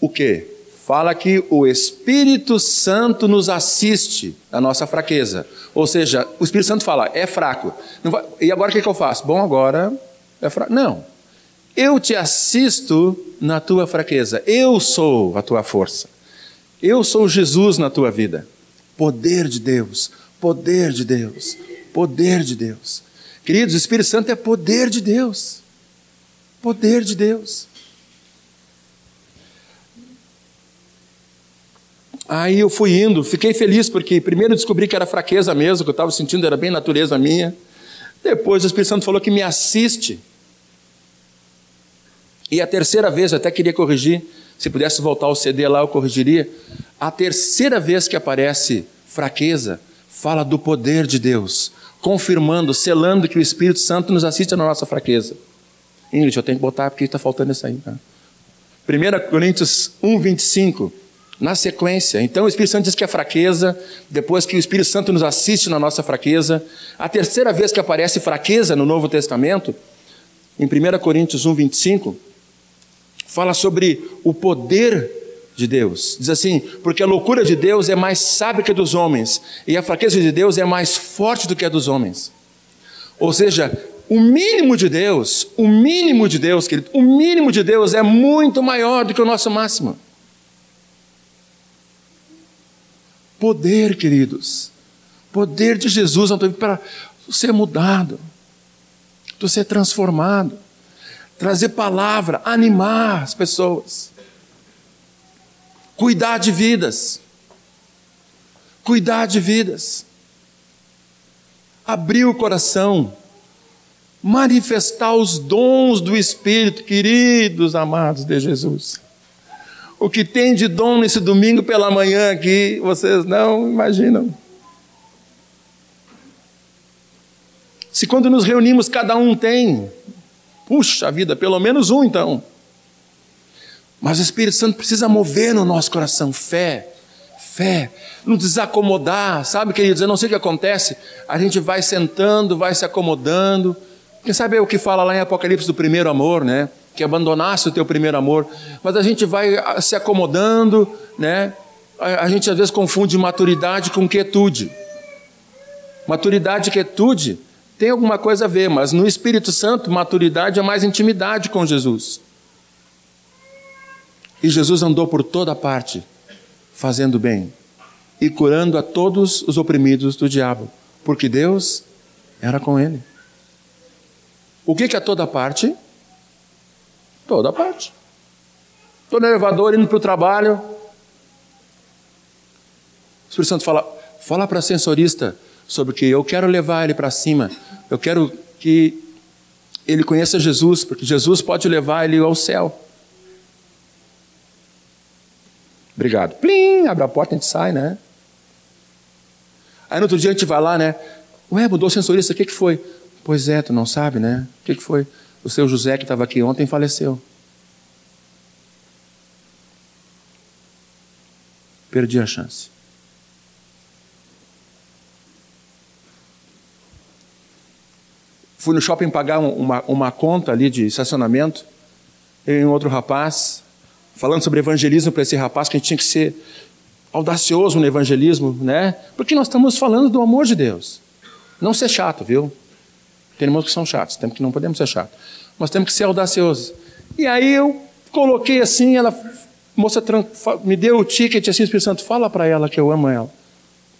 o que? Fala que o Espírito Santo nos assiste na nossa fraqueza. Ou seja, o Espírito Santo fala, é fraco. Vai, e agora o que, que eu faço? Bom, agora é fraco. Não. Eu te assisto na tua fraqueza. Eu sou a tua força. Eu sou Jesus na tua vida. Poder de Deus, poder de Deus, poder de Deus. Queridos, o Espírito Santo é poder de Deus. Poder de Deus. Aí eu fui indo, fiquei feliz porque primeiro descobri que era fraqueza mesmo, que eu estava sentindo era bem natureza minha. Depois o Espírito Santo falou que me assiste. E a terceira vez, eu até queria corrigir, se pudesse voltar ao CD lá, eu corrigiria. A terceira vez que aparece fraqueza, fala do poder de Deus, confirmando, selando que o Espírito Santo nos assiste na nossa fraqueza. Ingrid, eu tenho que botar porque está faltando isso aí. Tá? 1 Coríntios 1, 25. Na sequência, então o Espírito Santo diz que é fraqueza, depois que o Espírito Santo nos assiste na nossa fraqueza. A terceira vez que aparece fraqueza no Novo Testamento, em 1 Coríntios 1, 25, fala sobre o poder de Deus. Diz assim: porque a loucura de Deus é mais sábia que a dos homens, e a fraqueza de Deus é mais forte do que a dos homens. Ou seja, o mínimo de Deus, o mínimo de Deus, querido, o mínimo de Deus é muito maior do que o nosso máximo. Poder, queridos, poder de Jesus. Para ser mudado, para ser transformado, trazer palavra, animar as pessoas, cuidar de vidas, cuidar de vidas, abrir o coração, manifestar os dons do Espírito, queridos amados de Jesus. O que tem de dom nesse domingo pela manhã aqui, vocês não imaginam. Se quando nos reunimos cada um tem, puxa vida, pelo menos um então. Mas o Espírito Santo precisa mover no nosso coração fé, fé, não desacomodar, sabe, queridos? Eu não sei o que acontece, a gente vai sentando, vai se acomodando. Quem sabe é o que fala lá em Apocalipse do primeiro amor, né? Que abandonasse o teu primeiro amor, mas a gente vai ah, se acomodando, né? A, a gente às vezes confunde maturidade com quietude. Maturidade e quietude tem alguma coisa a ver, mas no Espírito Santo, maturidade é mais intimidade com Jesus. E Jesus andou por toda parte, fazendo bem e curando a todos os oprimidos do diabo, porque Deus era com ele. O que, que é toda parte? Toda parte. Estou no elevador indo para o trabalho. O Espírito Santo fala: fala para a sensorista sobre que eu quero levar ele para cima. Eu quero que ele conheça Jesus, porque Jesus pode levar ele ao céu. Obrigado. Plim, abre a porta, a gente sai, né? Aí no outro dia a gente vai lá, né? Ué, mudou o sensorista, o que, que foi? Pois é, tu não sabe, né? O que, que foi? O seu José, que estava aqui ontem, faleceu. Perdi a chance. Fui no shopping pagar uma, uma conta ali de estacionamento. E um outro rapaz, falando sobre evangelismo para esse rapaz, que a gente tinha que ser audacioso no evangelismo, né? Porque nós estamos falando do amor de Deus. Não ser chato, viu? Tem irmãos que são chatos, temos que não podemos ser chatos. Mas temos que ser audaciosos. E aí eu coloquei assim, ela, moça me deu o ticket assim, o Espírito Santo, fala para ela que eu amo ela.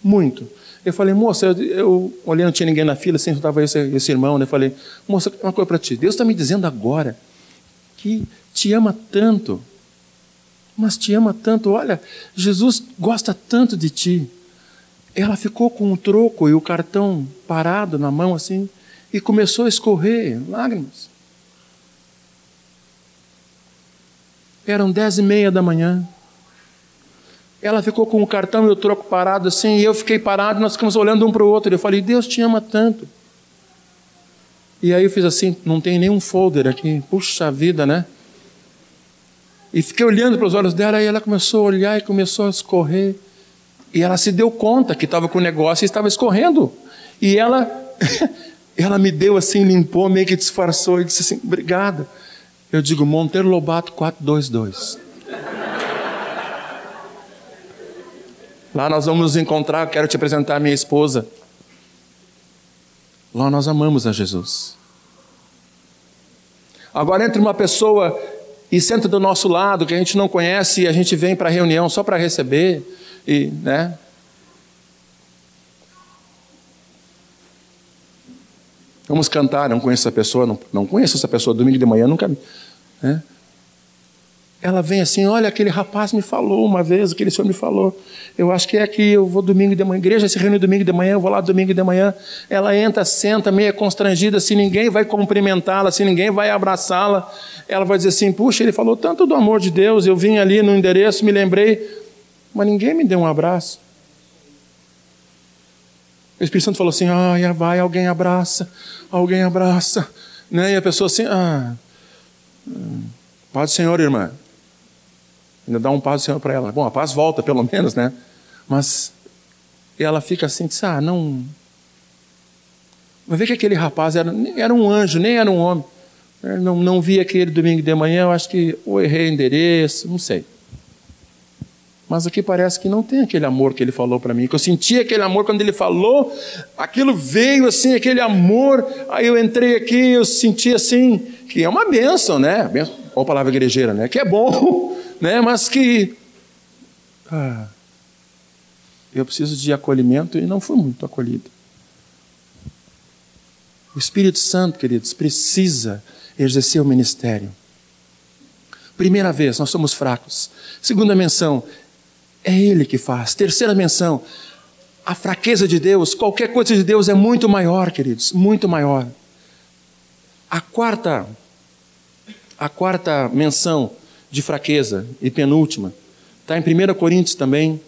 Muito. Eu falei, moça, eu, eu olhei, não tinha ninguém na fila, assim, estava esse, esse irmão, né? Eu falei, moça, uma coisa para ti. Deus está me dizendo agora que te ama tanto, mas te ama tanto. Olha, Jesus gosta tanto de ti. Ela ficou com o troco e o cartão parado na mão, assim e começou a escorrer lágrimas. Eram dez e meia da manhã. Ela ficou com o cartão e o troco parado assim, e eu fiquei parado, nós ficamos olhando um para o outro. Eu falei, Deus te ama tanto. E aí eu fiz assim, não tem nenhum folder aqui. Puxa vida, né? E fiquei olhando para os olhos dela, e ela começou a olhar e começou a escorrer. E ela se deu conta que estava com o negócio e estava escorrendo. E ela Ela me deu assim, limpou, meio que disfarçou e disse assim: obrigada. Eu digo Monteiro Lobato 422. Lá nós vamos nos encontrar, quero te apresentar a minha esposa. Lá nós amamos a Jesus. Agora entre uma pessoa e senta do nosso lado, que a gente não conhece, e a gente vem para a reunião só para receber, e, né? Vamos cantar, não conheço essa pessoa, não, não conheço essa pessoa, domingo de manhã nunca. Né? Ela vem assim, olha, aquele rapaz me falou uma vez, aquele senhor me falou. Eu acho que é que eu vou domingo de manhã, igreja se reúne domingo de manhã, eu vou lá domingo de manhã. Ela entra, senta, meio constrangida, se ninguém vai cumprimentá-la, se ninguém vai abraçá-la, ela vai dizer assim: puxa, ele falou tanto do amor de Deus, eu vim ali no endereço, me lembrei, mas ninguém me deu um abraço. O Espírito Santo falou assim: ah, vai, alguém abraça, alguém abraça. Né? E a pessoa assim: ah, paz do Senhor, irmã. Ainda dá um paz do Senhor para ela. Bom, a paz volta, pelo menos, né? Mas ela fica assim: diz, ah, não. Vai ver que aquele rapaz era, era um anjo, nem era um homem. Não, não vi aquele domingo de manhã, eu acho que ou errei endereço, não sei. Mas aqui parece que não tem aquele amor que ele falou para mim, que eu senti aquele amor quando ele falou, aquilo veio assim, aquele amor. Aí eu entrei aqui, eu senti assim, que é uma bênção, né? Benção, a palavra igrejeira, né? Que é bom, né? Mas que ah, eu preciso de acolhimento e não fui muito acolhido. O Espírito Santo, queridos, precisa exercer o ministério. Primeira vez, nós somos fracos. Segunda menção, é Ele que faz. Terceira menção, a fraqueza de Deus, qualquer coisa de Deus é muito maior, queridos, muito maior. A quarta, a quarta menção de fraqueza e penúltima está em 1 Coríntios também,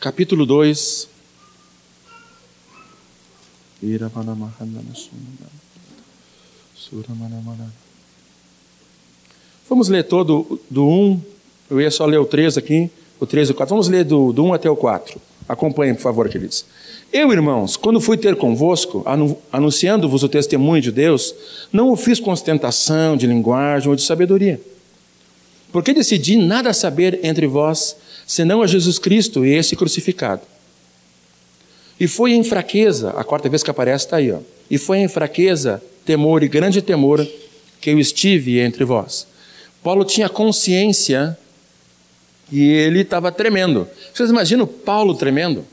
capítulo 2. Vamos ler todo do 1 eu ia só ler o 3 aqui, o 3 e o 4. Vamos ler do, do 1 até o 4. Acompanhem, por favor, queridos. Eu, irmãos, quando fui ter convosco, anunciando-vos o testemunho de Deus, não o fiz com ostentação de linguagem ou de sabedoria. Porque decidi nada saber entre vós, senão a Jesus Cristo e esse crucificado. E foi em fraqueza, a quarta vez que aparece está aí, ó. E foi em fraqueza, temor e grande temor que eu estive entre vós. Paulo tinha consciência e ele estava tremendo. Vocês imaginam Paulo tremendo?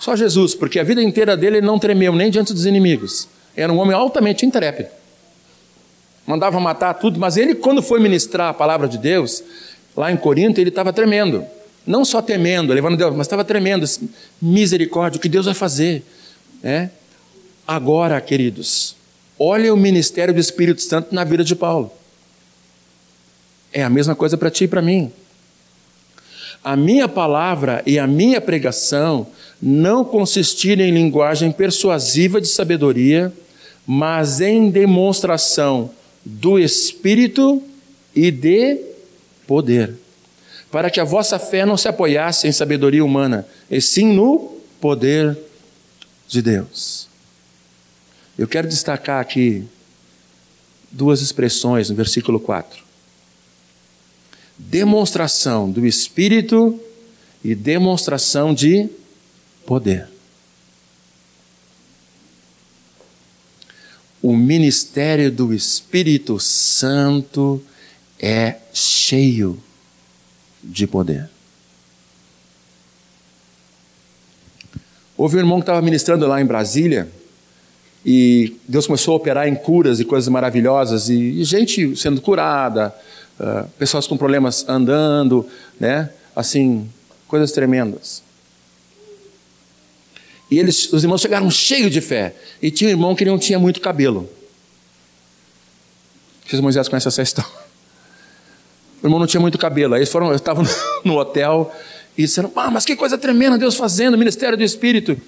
Só Jesus, porque a vida inteira dele ele não tremeu nem diante dos inimigos. Era um homem altamente intrépido. Mandava matar tudo, mas ele, quando foi ministrar a palavra de Deus, lá em Corinto, ele estava tremendo. Não só temendo, levando Deus, mas estava tremendo. Misericórdia, o que Deus vai fazer? É? Agora, queridos, olha o ministério do Espírito Santo na vida de Paulo. É a mesma coisa para ti e para mim. A minha palavra e a minha pregação não consistiram em linguagem persuasiva de sabedoria, mas em demonstração do Espírito e de poder, para que a vossa fé não se apoiasse em sabedoria humana, e sim no poder de Deus. Eu quero destacar aqui duas expressões no versículo 4 demonstração do Espírito e demonstração de poder. O ministério do Espírito Santo é cheio de poder. Houve um irmão que estava ministrando lá em Brasília e Deus começou a operar em curas e coisas maravilhosas e, e gente sendo curada, uh, pessoas com problemas andando, né? Assim, coisas tremendas. E eles, os irmãos chegaram cheios de fé. E tinha um irmão que não tinha muito cabelo. Vocês Moisés conhecem essa história. O irmão não tinha muito cabelo. Aí eles foram, estavam no hotel e disseram: ah, mas que coisa tremenda Deus fazendo, ministério do Espírito.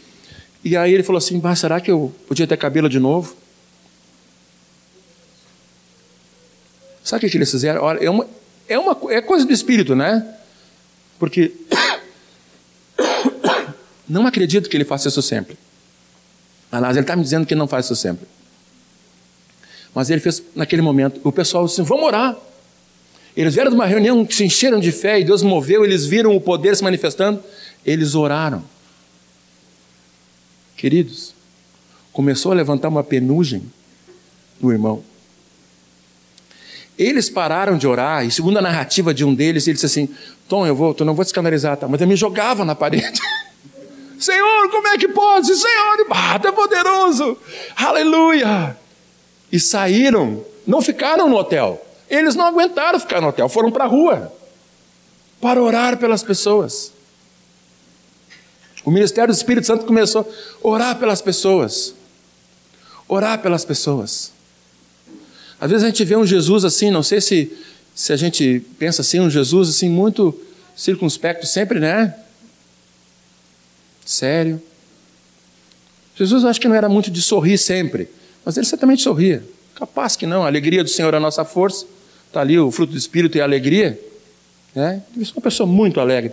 E aí ele falou assim: será que eu podia ter cabelo de novo? Sabe o que eles fizeram? Olha, é uma, é uma é coisa do espírito, né? Porque não acredito que ele faça isso sempre. Aliás, ele está me dizendo que não faz isso sempre. Mas ele fez naquele momento. O pessoal disse: vamos orar. Eles vieram de uma reunião que se encheram de fé e Deus moveu, eles viram o poder se manifestando. Eles oraram. Queridos, começou a levantar uma penugem no irmão. Eles pararam de orar, e segundo a narrativa de um deles, ele disse assim: Tom, eu vou, eu não vou te escandalizar, tá? mas eu me jogava na parede. Senhor, como é que pode? Senhor, ah, é poderoso. Aleluia. E saíram, não ficaram no hotel. Eles não aguentaram ficar no hotel, foram para a rua para orar pelas pessoas. O ministério do Espírito Santo começou a orar pelas pessoas. Orar pelas pessoas. Às vezes a gente vê um Jesus assim, não sei se, se a gente pensa assim, um Jesus assim muito circunspecto sempre, né? Sério. Jesus acho que não era muito de sorrir sempre, mas ele certamente sorria. Capaz que não, a alegria do Senhor é a nossa força. Está ali o fruto do Espírito e a alegria. Né? Ele é uma pessoa muito alegre.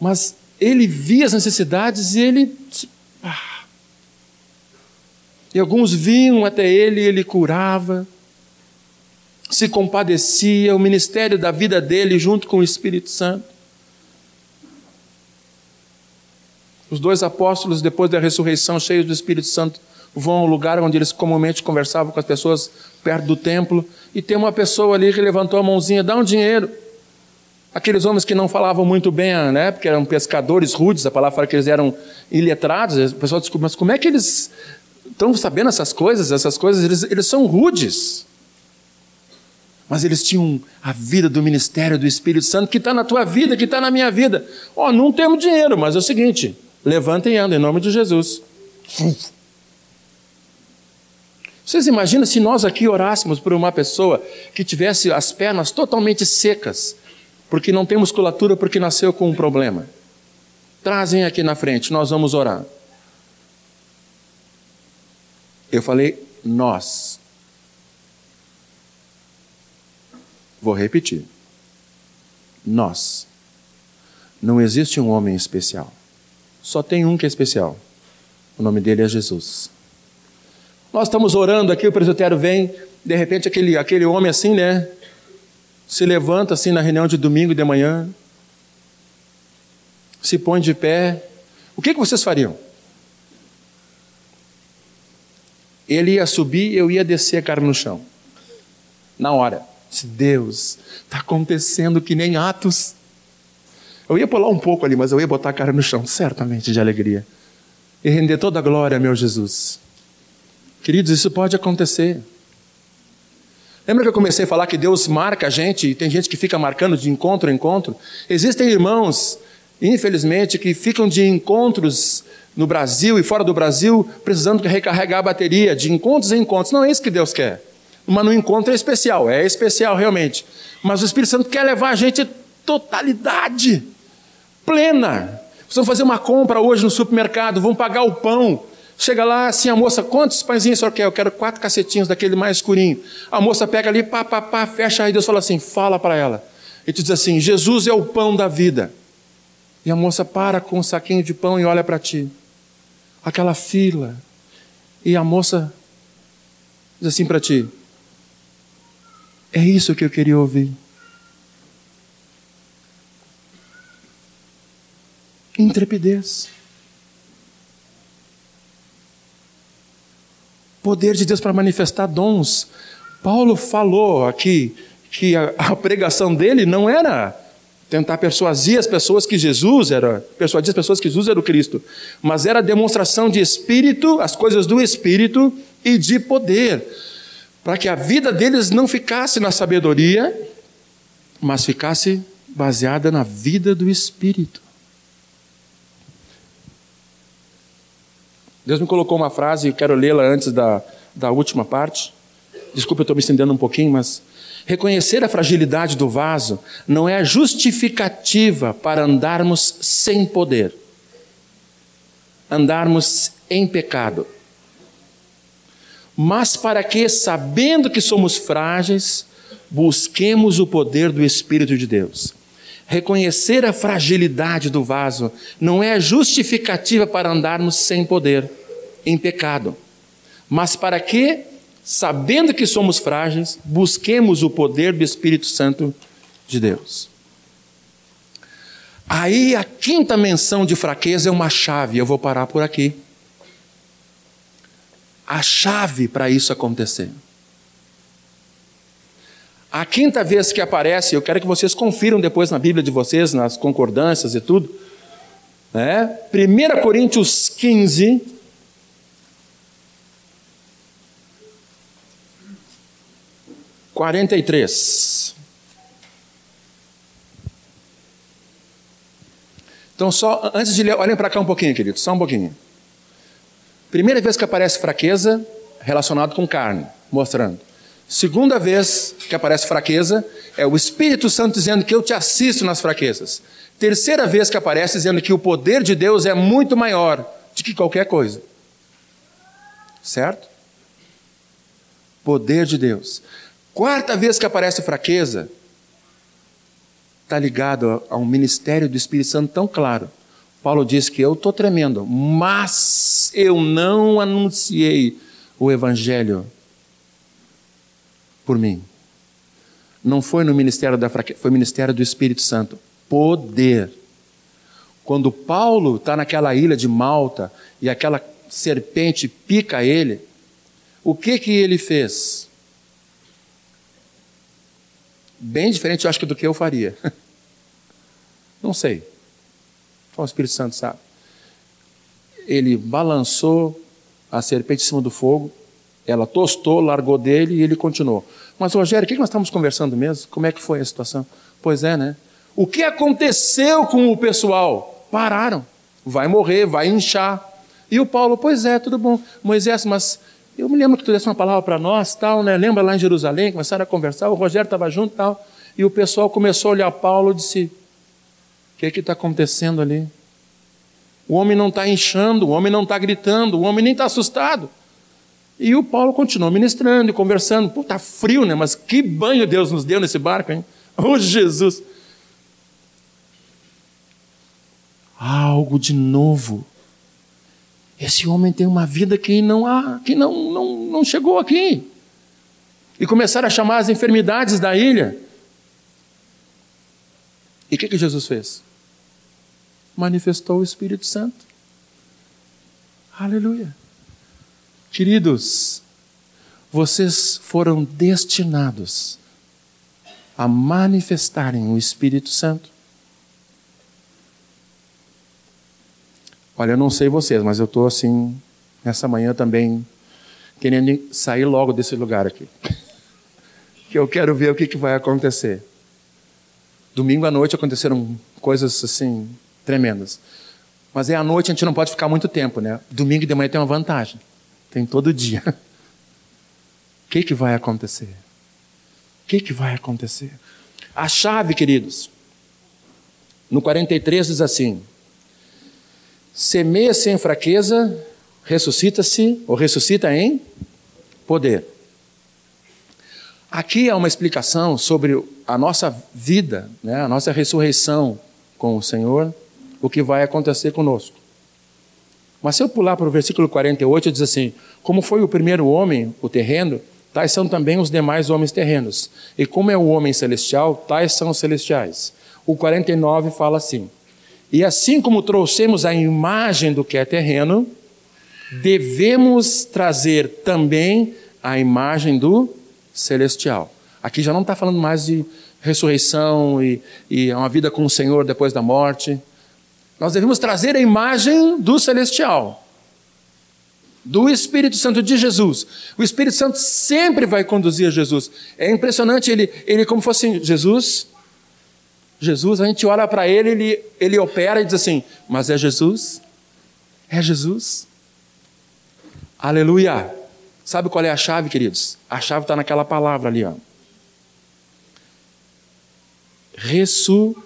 Mas ele via as necessidades e ele. Ah. E alguns vinham até ele e ele curava, se compadecia, o ministério da vida dele junto com o Espírito Santo. Os dois apóstolos, depois da ressurreição, cheios do Espírito Santo, vão ao lugar onde eles comumente conversavam com as pessoas perto do templo, e tem uma pessoa ali que levantou a mãozinha, dá um dinheiro. Aqueles homens que não falavam muito bem, né, porque eram pescadores rudes, a palavra fala que eles eram iletrados, o pessoal descobriu, mas como é que eles estão sabendo essas coisas? Essas coisas, eles, eles são rudes. Mas eles tinham a vida do ministério do Espírito Santo que está na tua vida, que está na minha vida. Ó, oh, não temos dinheiro, mas é o seguinte: levantem e andem em nome de Jesus. Vocês imaginam se nós aqui orássemos por uma pessoa que tivesse as pernas totalmente secas, porque não tem musculatura, porque nasceu com um problema? Trazem aqui na frente, nós vamos orar. Eu falei, nós. Vou repetir. Nós. Não existe um homem especial. Só tem um que é especial. O nome dele é Jesus. Nós estamos orando aqui, o presbitério vem, de repente aquele, aquele homem assim, né? Se levanta assim na reunião de domingo de manhã, se põe de pé. O que, que vocês fariam? Ele ia subir, eu ia descer a cara no chão. Na hora. Deus, está acontecendo que nem Atos. Eu ia pular um pouco ali, mas eu ia botar a cara no chão, certamente de alegria. E render toda a glória meu Jesus. Queridos, isso pode acontecer. Lembra que eu comecei a falar que Deus marca a gente, e tem gente que fica marcando de encontro em encontro? Existem irmãos, infelizmente, que ficam de encontros no Brasil e fora do Brasil, precisando recarregar a bateria, de encontros em encontros. Não é isso que Deus quer. Mas no encontro é especial, é especial realmente. Mas o Espírito Santo quer levar a gente totalidade, plena. Vocês fazer uma compra hoje no supermercado, vão pagar o pão. Chega lá, assim, a moça, quantos pãezinhos o senhor quer? Eu quero quatro cacetinhos daquele mais escurinho. A moça pega ali, pá, pá, pá, fecha, aí Deus fala assim, fala para ela. E tu diz assim, Jesus é o pão da vida. E a moça para com um saquinho de pão e olha para ti. Aquela fila. E a moça diz assim para ti, é isso que eu queria ouvir. Intrepidez. Poder de Deus para manifestar dons. Paulo falou aqui que a, a, pregação dele não era tentar persuadir as pessoas que Jesus era, persuadir as pessoas que Jesus era o Cristo, mas era demonstração de espírito, as coisas do espírito e de poder para que a vida deles não ficasse na sabedoria, mas ficasse baseada na vida do Espírito. Deus me colocou uma frase, eu quero lê-la antes da, da última parte. Desculpa, eu estou me estendendo um pouquinho, mas. Reconhecer a fragilidade do vaso não é justificativa para andarmos sem poder, andarmos em pecado mas para que, sabendo que somos frágeis, busquemos o poder do Espírito de Deus. Reconhecer a fragilidade do vaso não é justificativa para andarmos sem poder, em pecado, mas para que, sabendo que somos frágeis, busquemos o poder do Espírito Santo de Deus. Aí a quinta menção de fraqueza é uma chave, eu vou parar por aqui a chave para isso acontecer. A quinta vez que aparece, eu quero que vocês confiram depois na Bíblia de vocês, nas concordâncias e tudo. Né? 1 Coríntios 15. Quarenta e três. Então, só antes de ler, olhem para cá um pouquinho, querido, só um pouquinho. Primeira vez que aparece fraqueza relacionado com carne, mostrando. Segunda vez que aparece fraqueza é o Espírito Santo dizendo que eu te assisto nas fraquezas. Terceira vez que aparece dizendo que o poder de Deus é muito maior do que qualquer coisa. Certo? Poder de Deus. Quarta vez que aparece fraqueza, está ligado a um ministério do Espírito Santo tão claro. Paulo diz que eu estou tremendo, mas eu não anunciei o Evangelho por mim. Não foi no ministério da fraqueza, foi ministério do Espírito Santo. Poder. Quando Paulo está naquela ilha de Malta e aquela serpente pica ele, o que que ele fez? Bem diferente, eu acho, do que eu faria. Não sei. Só o Espírito Santo sabe. Ele balançou a serpente em cima do fogo, ela tostou, largou dele e ele continuou. Mas, Rogério, o que nós estamos conversando mesmo? Como é que foi a situação? Pois é, né? O que aconteceu com o pessoal? Pararam. Vai morrer, vai inchar. E o Paulo, pois é, tudo bom. Moisés, mas eu me lembro que tu desse uma palavra para nós, tal, né? Lembra lá em Jerusalém, começaram a conversar, o Rogério estava junto tal. E o pessoal começou a olhar Paulo e disse: que é está acontecendo ali? O homem não está inchando, o homem não está gritando, o homem nem está assustado. E o Paulo continuou ministrando e conversando. Pô, tá frio, né? Mas que banho Deus nos deu nesse barco, hein? Oh, Jesus! Algo de novo. Esse homem tem uma vida que não há, que não, não, não chegou aqui. E começaram a chamar as enfermidades da ilha. E o que, que Jesus fez? Manifestou o Espírito Santo. Aleluia. Queridos, vocês foram destinados a manifestarem o Espírito Santo. Olha, eu não sei vocês, mas eu estou assim, nessa manhã também, querendo sair logo desse lugar aqui. que eu quero ver o que, que vai acontecer. Domingo à noite aconteceram coisas assim, tremendas. Mas é à noite, a gente não pode ficar muito tempo, né? Domingo de manhã tem uma vantagem. Tem todo dia. O que, que vai acontecer? O que, que vai acontecer? A chave, queridos, no 43 diz assim: semeia-se em fraqueza, ressuscita-se, ou ressuscita em poder. Aqui há uma explicação sobre a nossa vida, né, a nossa ressurreição com o Senhor, o que vai acontecer conosco. Mas se eu pular para o versículo 48, diz assim: Como foi o primeiro homem, o terreno, tais são também os demais homens terrenos. E como é o homem celestial, tais são os celestiais. O 49 fala assim: E assim como trouxemos a imagem do que é terreno, devemos trazer também a imagem do celestial. Aqui já não está falando mais de ressurreição e, e uma vida com o Senhor depois da morte. Nós devemos trazer a imagem do celestial, do Espírito Santo de Jesus. O Espírito Santo sempre vai conduzir a Jesus. É impressionante ele, ele como fosse Jesus. Jesus, a gente olha para ele, ele, ele opera e diz assim: Mas é Jesus? É Jesus? Aleluia! Sabe qual é a chave, queridos? A chave está naquela palavra ali, ó. Ressuscita.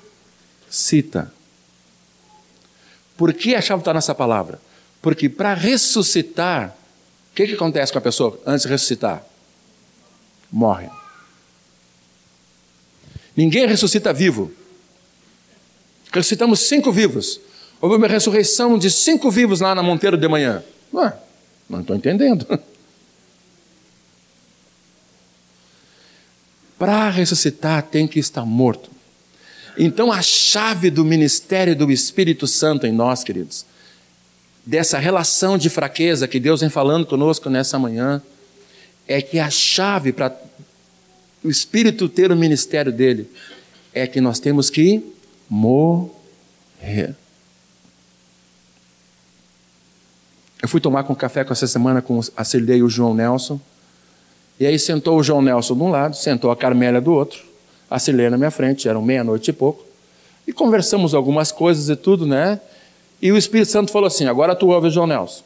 Por que a chave está nessa palavra? Porque para ressuscitar, o que, que acontece com a pessoa antes de ressuscitar? Morre. Ninguém ressuscita vivo. Ressuscitamos cinco vivos. Houve uma ressurreição de cinco vivos lá na Monteiro de manhã. Ué, não estou entendendo. Para ressuscitar tem que estar morto. Então, a chave do ministério do Espírito Santo em nós, queridos, dessa relação de fraqueza que Deus vem falando conosco nessa manhã, é que a chave para o Espírito ter o ministério dele é que nós temos que morrer. Eu fui tomar com café com essa semana com a Cirlei e o João Nelson. E aí sentou o João Nelson de um lado, sentou a Carmélia do outro, a Cirlei na minha frente, eram meia-noite e pouco. E conversamos algumas coisas e tudo, né? E o Espírito Santo falou assim: agora tu ouve o João Nelson.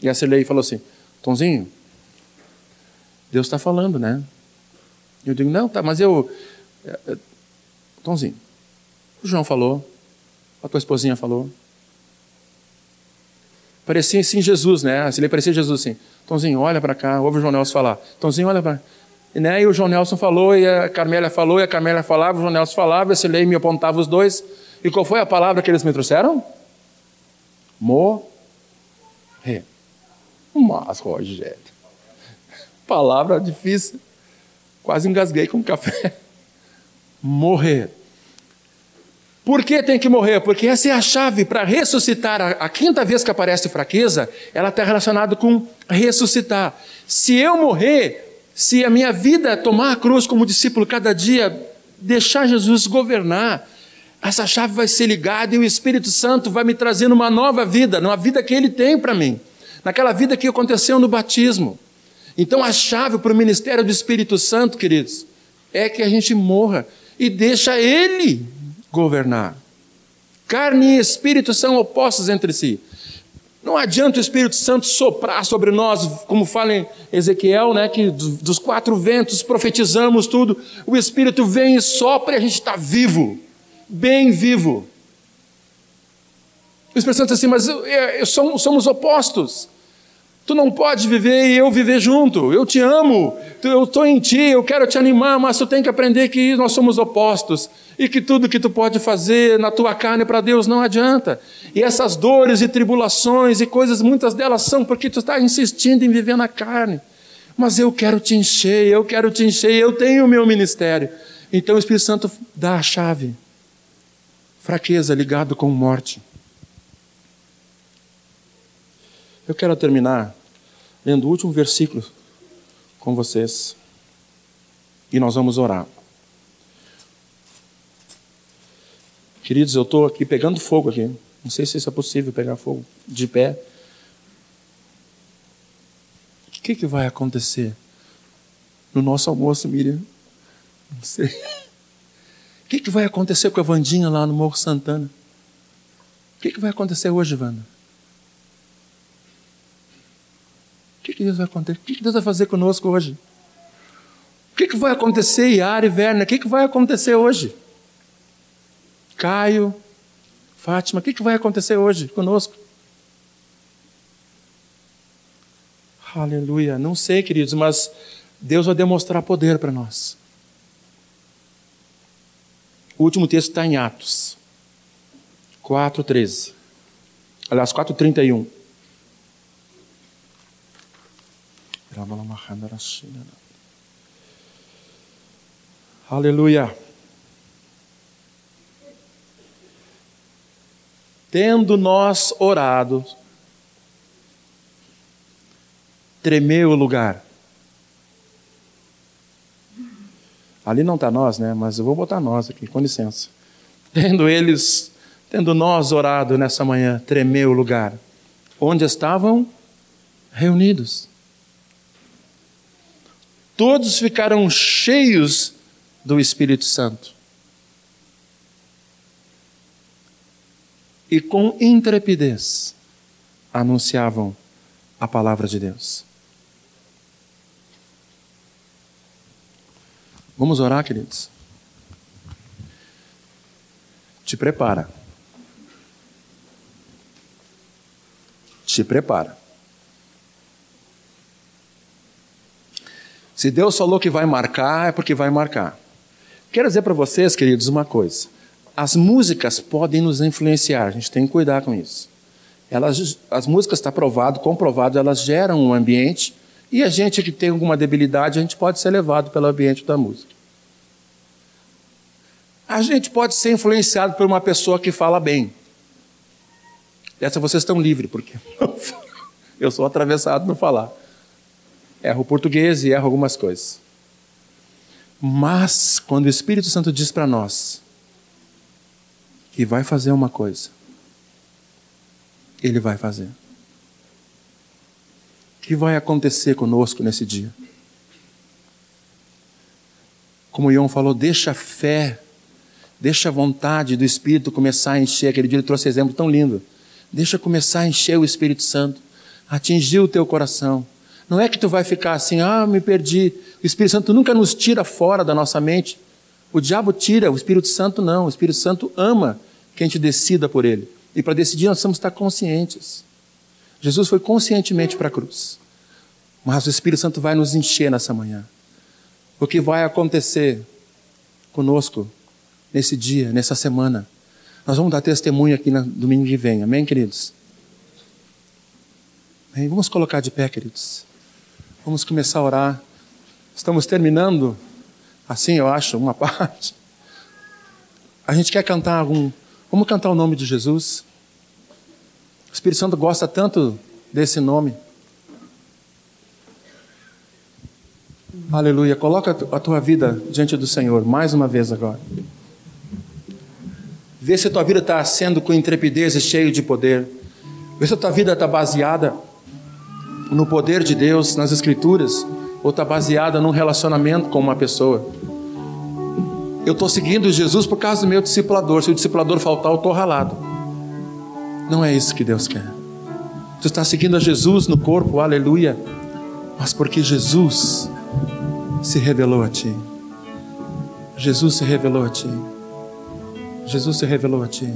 E a Cirlei falou assim: Tonzinho, Deus está falando, né? Eu digo: não, tá, mas eu. Eh, eh, Tonzinho, o João falou, a tua esposinha falou, Parecia assim Jesus, né? Ele parecia Jesus assim. Tonzinho, olha para cá, ouve o João Nelson falar. Tonzinho, olha para e, né, e o João Nelson falou, e a Carmélia falou, e a Carmélia falava, o João Nelson falava, esse lei me apontava os dois. E qual foi a palavra que eles me trouxeram? Morrer. Mas, Rogério, palavra difícil. Quase engasguei com café. Morrer. Por que tem que morrer? Porque essa é a chave para ressuscitar. A, quinta vez que aparece fraqueza, ela está relacionada com ressuscitar. Se eu morrer, se a minha vida tomar a cruz como discípulo cada dia, deixar Jesus governar, essa chave vai ser ligada e o Espírito Santo vai me trazendo uma nova vida, uma vida que Ele tem para mim, naquela vida que aconteceu no batismo. Então a chave para o ministério do Espírito Santo, queridos, é que a gente morra e deixa Ele governar. Carne e espírito são opostos entre si. Não adianta o Espírito Santo soprar sobre nós, como fala em Ezequiel, né, que dos quatro ventos profetizamos tudo. O Espírito vem e sopra e a gente está vivo, bem vivo. O Espírito Santo diz assim, mas eu, eu, somos, somos opostos. Tu não pode viver e eu viver junto. Eu te amo, eu estou em ti, eu quero te animar, mas tu tem que aprender que nós somos opostos e que tudo que tu pode fazer na tua carne para Deus não adianta. E essas dores e tribulações e coisas, muitas delas são porque tu está insistindo em viver na carne. Mas eu quero te encher, eu quero te encher, eu tenho o meu ministério. Então o Espírito Santo dá a chave. Fraqueza ligado com morte. Eu quero terminar lendo o último versículo com vocês. E nós vamos orar. Queridos, eu estou aqui pegando fogo aqui. Não sei se isso é possível pegar fogo de pé. O que, que vai acontecer no nosso almoço, Miriam? Não sei. O que, que vai acontecer com a Vandinha lá no Morro Santana? O que, que vai acontecer hoje, Wanda? O que, que Deus vai acontecer? O que, que Deus vai fazer conosco hoje? O que, que vai acontecer, Yara e Werner? O que, que vai acontecer hoje? Caio, Fátima, o que, que vai acontecer hoje conosco? Aleluia. Não sei, queridos, mas Deus vai demonstrar poder para nós. O último texto está em Atos 4,13. Aliás, 4,31. Aleluia. Tendo nós orado, tremeu o lugar. Ali não está nós, né? Mas eu vou botar nós aqui, com licença. Tendo eles, tendo nós orado nessa manhã, tremeu o lugar. Onde estavam reunidos. Todos ficaram cheios do Espírito Santo. e com intrepidez anunciavam a palavra de Deus. Vamos orar, queridos? Te prepara. Te prepara. Se Deus falou que vai marcar, é porque vai marcar. Quero dizer para vocês, queridos, uma coisa. As músicas podem nos influenciar, a gente tem que cuidar com isso. Elas, as músicas está provado, comprovado, elas geram um ambiente e a gente que tem alguma debilidade, a gente pode ser levado pelo ambiente da música. A gente pode ser influenciado por uma pessoa que fala bem. Essa vocês estão livres, porque eu sou atravessado no falar. Erro o português e erro algumas coisas. Mas, quando o Espírito Santo diz para nós, que vai fazer uma coisa. Ele vai fazer. O que vai acontecer conosco nesse dia? Como o Ion falou, deixa a fé, deixa a vontade do Espírito começar a encher. Aquele dia ele trouxe exemplo tão lindo. Deixa começar a encher o Espírito Santo, atingir o teu coração. Não é que tu vai ficar assim, ah, me perdi. O Espírito Santo nunca nos tira fora da nossa mente. O diabo tira, o Espírito Santo não. O Espírito Santo ama que a gente decida por ele. E para decidir nós precisamos estar conscientes. Jesus foi conscientemente para a cruz. Mas o Espírito Santo vai nos encher nessa manhã. O que vai acontecer conosco nesse dia, nessa semana? Nós vamos dar testemunho aqui no domingo que vem. Amém, queridos? Amém? Vamos colocar de pé, queridos. Vamos começar a orar. Estamos terminando, assim eu acho, uma parte. A gente quer cantar algum. Vamos cantar o nome de Jesus. O Espírito Santo gosta tanto desse nome. Aleluia. Coloca a tua vida diante do Senhor mais uma vez agora. Vê se a tua vida está sendo com intrepidez e cheio de poder. Vê se a tua vida está baseada no poder de Deus, nas Escrituras, ou está baseada num relacionamento com uma pessoa. Eu estou seguindo Jesus por causa do meu discipulador. Se o discipulador faltar, eu estou ralado. Não é isso que Deus quer. Tu está seguindo a Jesus no corpo, aleluia, mas porque Jesus se revelou a ti. Jesus se revelou a ti. Jesus se revelou a ti.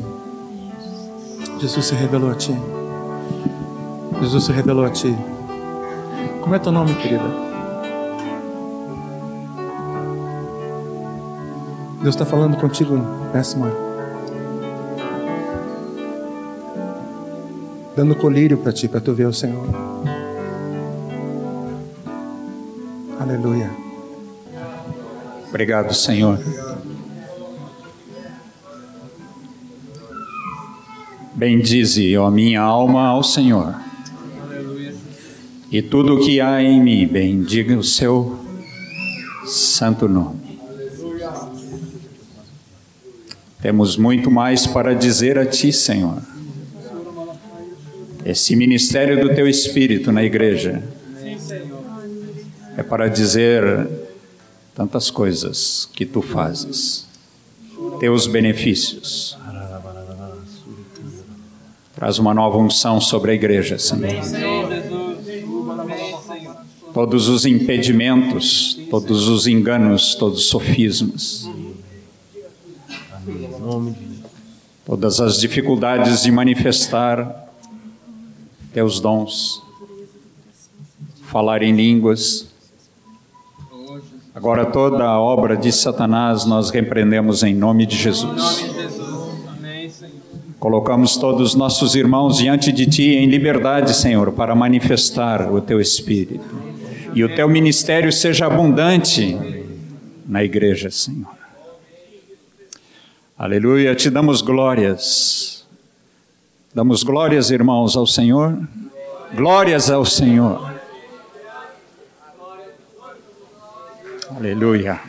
Jesus se revelou a ti. Jesus se revelou a ti. Como é teu nome, querida? Deus está falando contigo nessa manhã. dando colírio para ti, para tu ver o Senhor. Aleluia. Obrigado, Senhor. Bendize, ó minha alma, ao Senhor. E tudo o que há em mim, bendiga o seu santo nome. Temos muito mais para dizer a ti, Senhor esse ministério do teu espírito na igreja é para dizer tantas coisas que tu fazes, teus benefícios. Traz uma nova unção sobre a igreja, Senhor. Todos os impedimentos, todos os enganos, todos os sofismas. Todas as dificuldades de manifestar teus dons, falar em línguas. Agora toda a obra de Satanás nós repreendemos em nome de Jesus. Colocamos todos os nossos irmãos diante de Ti em liberdade, Senhor, para manifestar o Teu Espírito. E o Teu ministério seja abundante na igreja, Senhor. Aleluia, te damos glórias. Damos glórias, irmãos, ao Senhor. Glórias ao Senhor. Aleluia.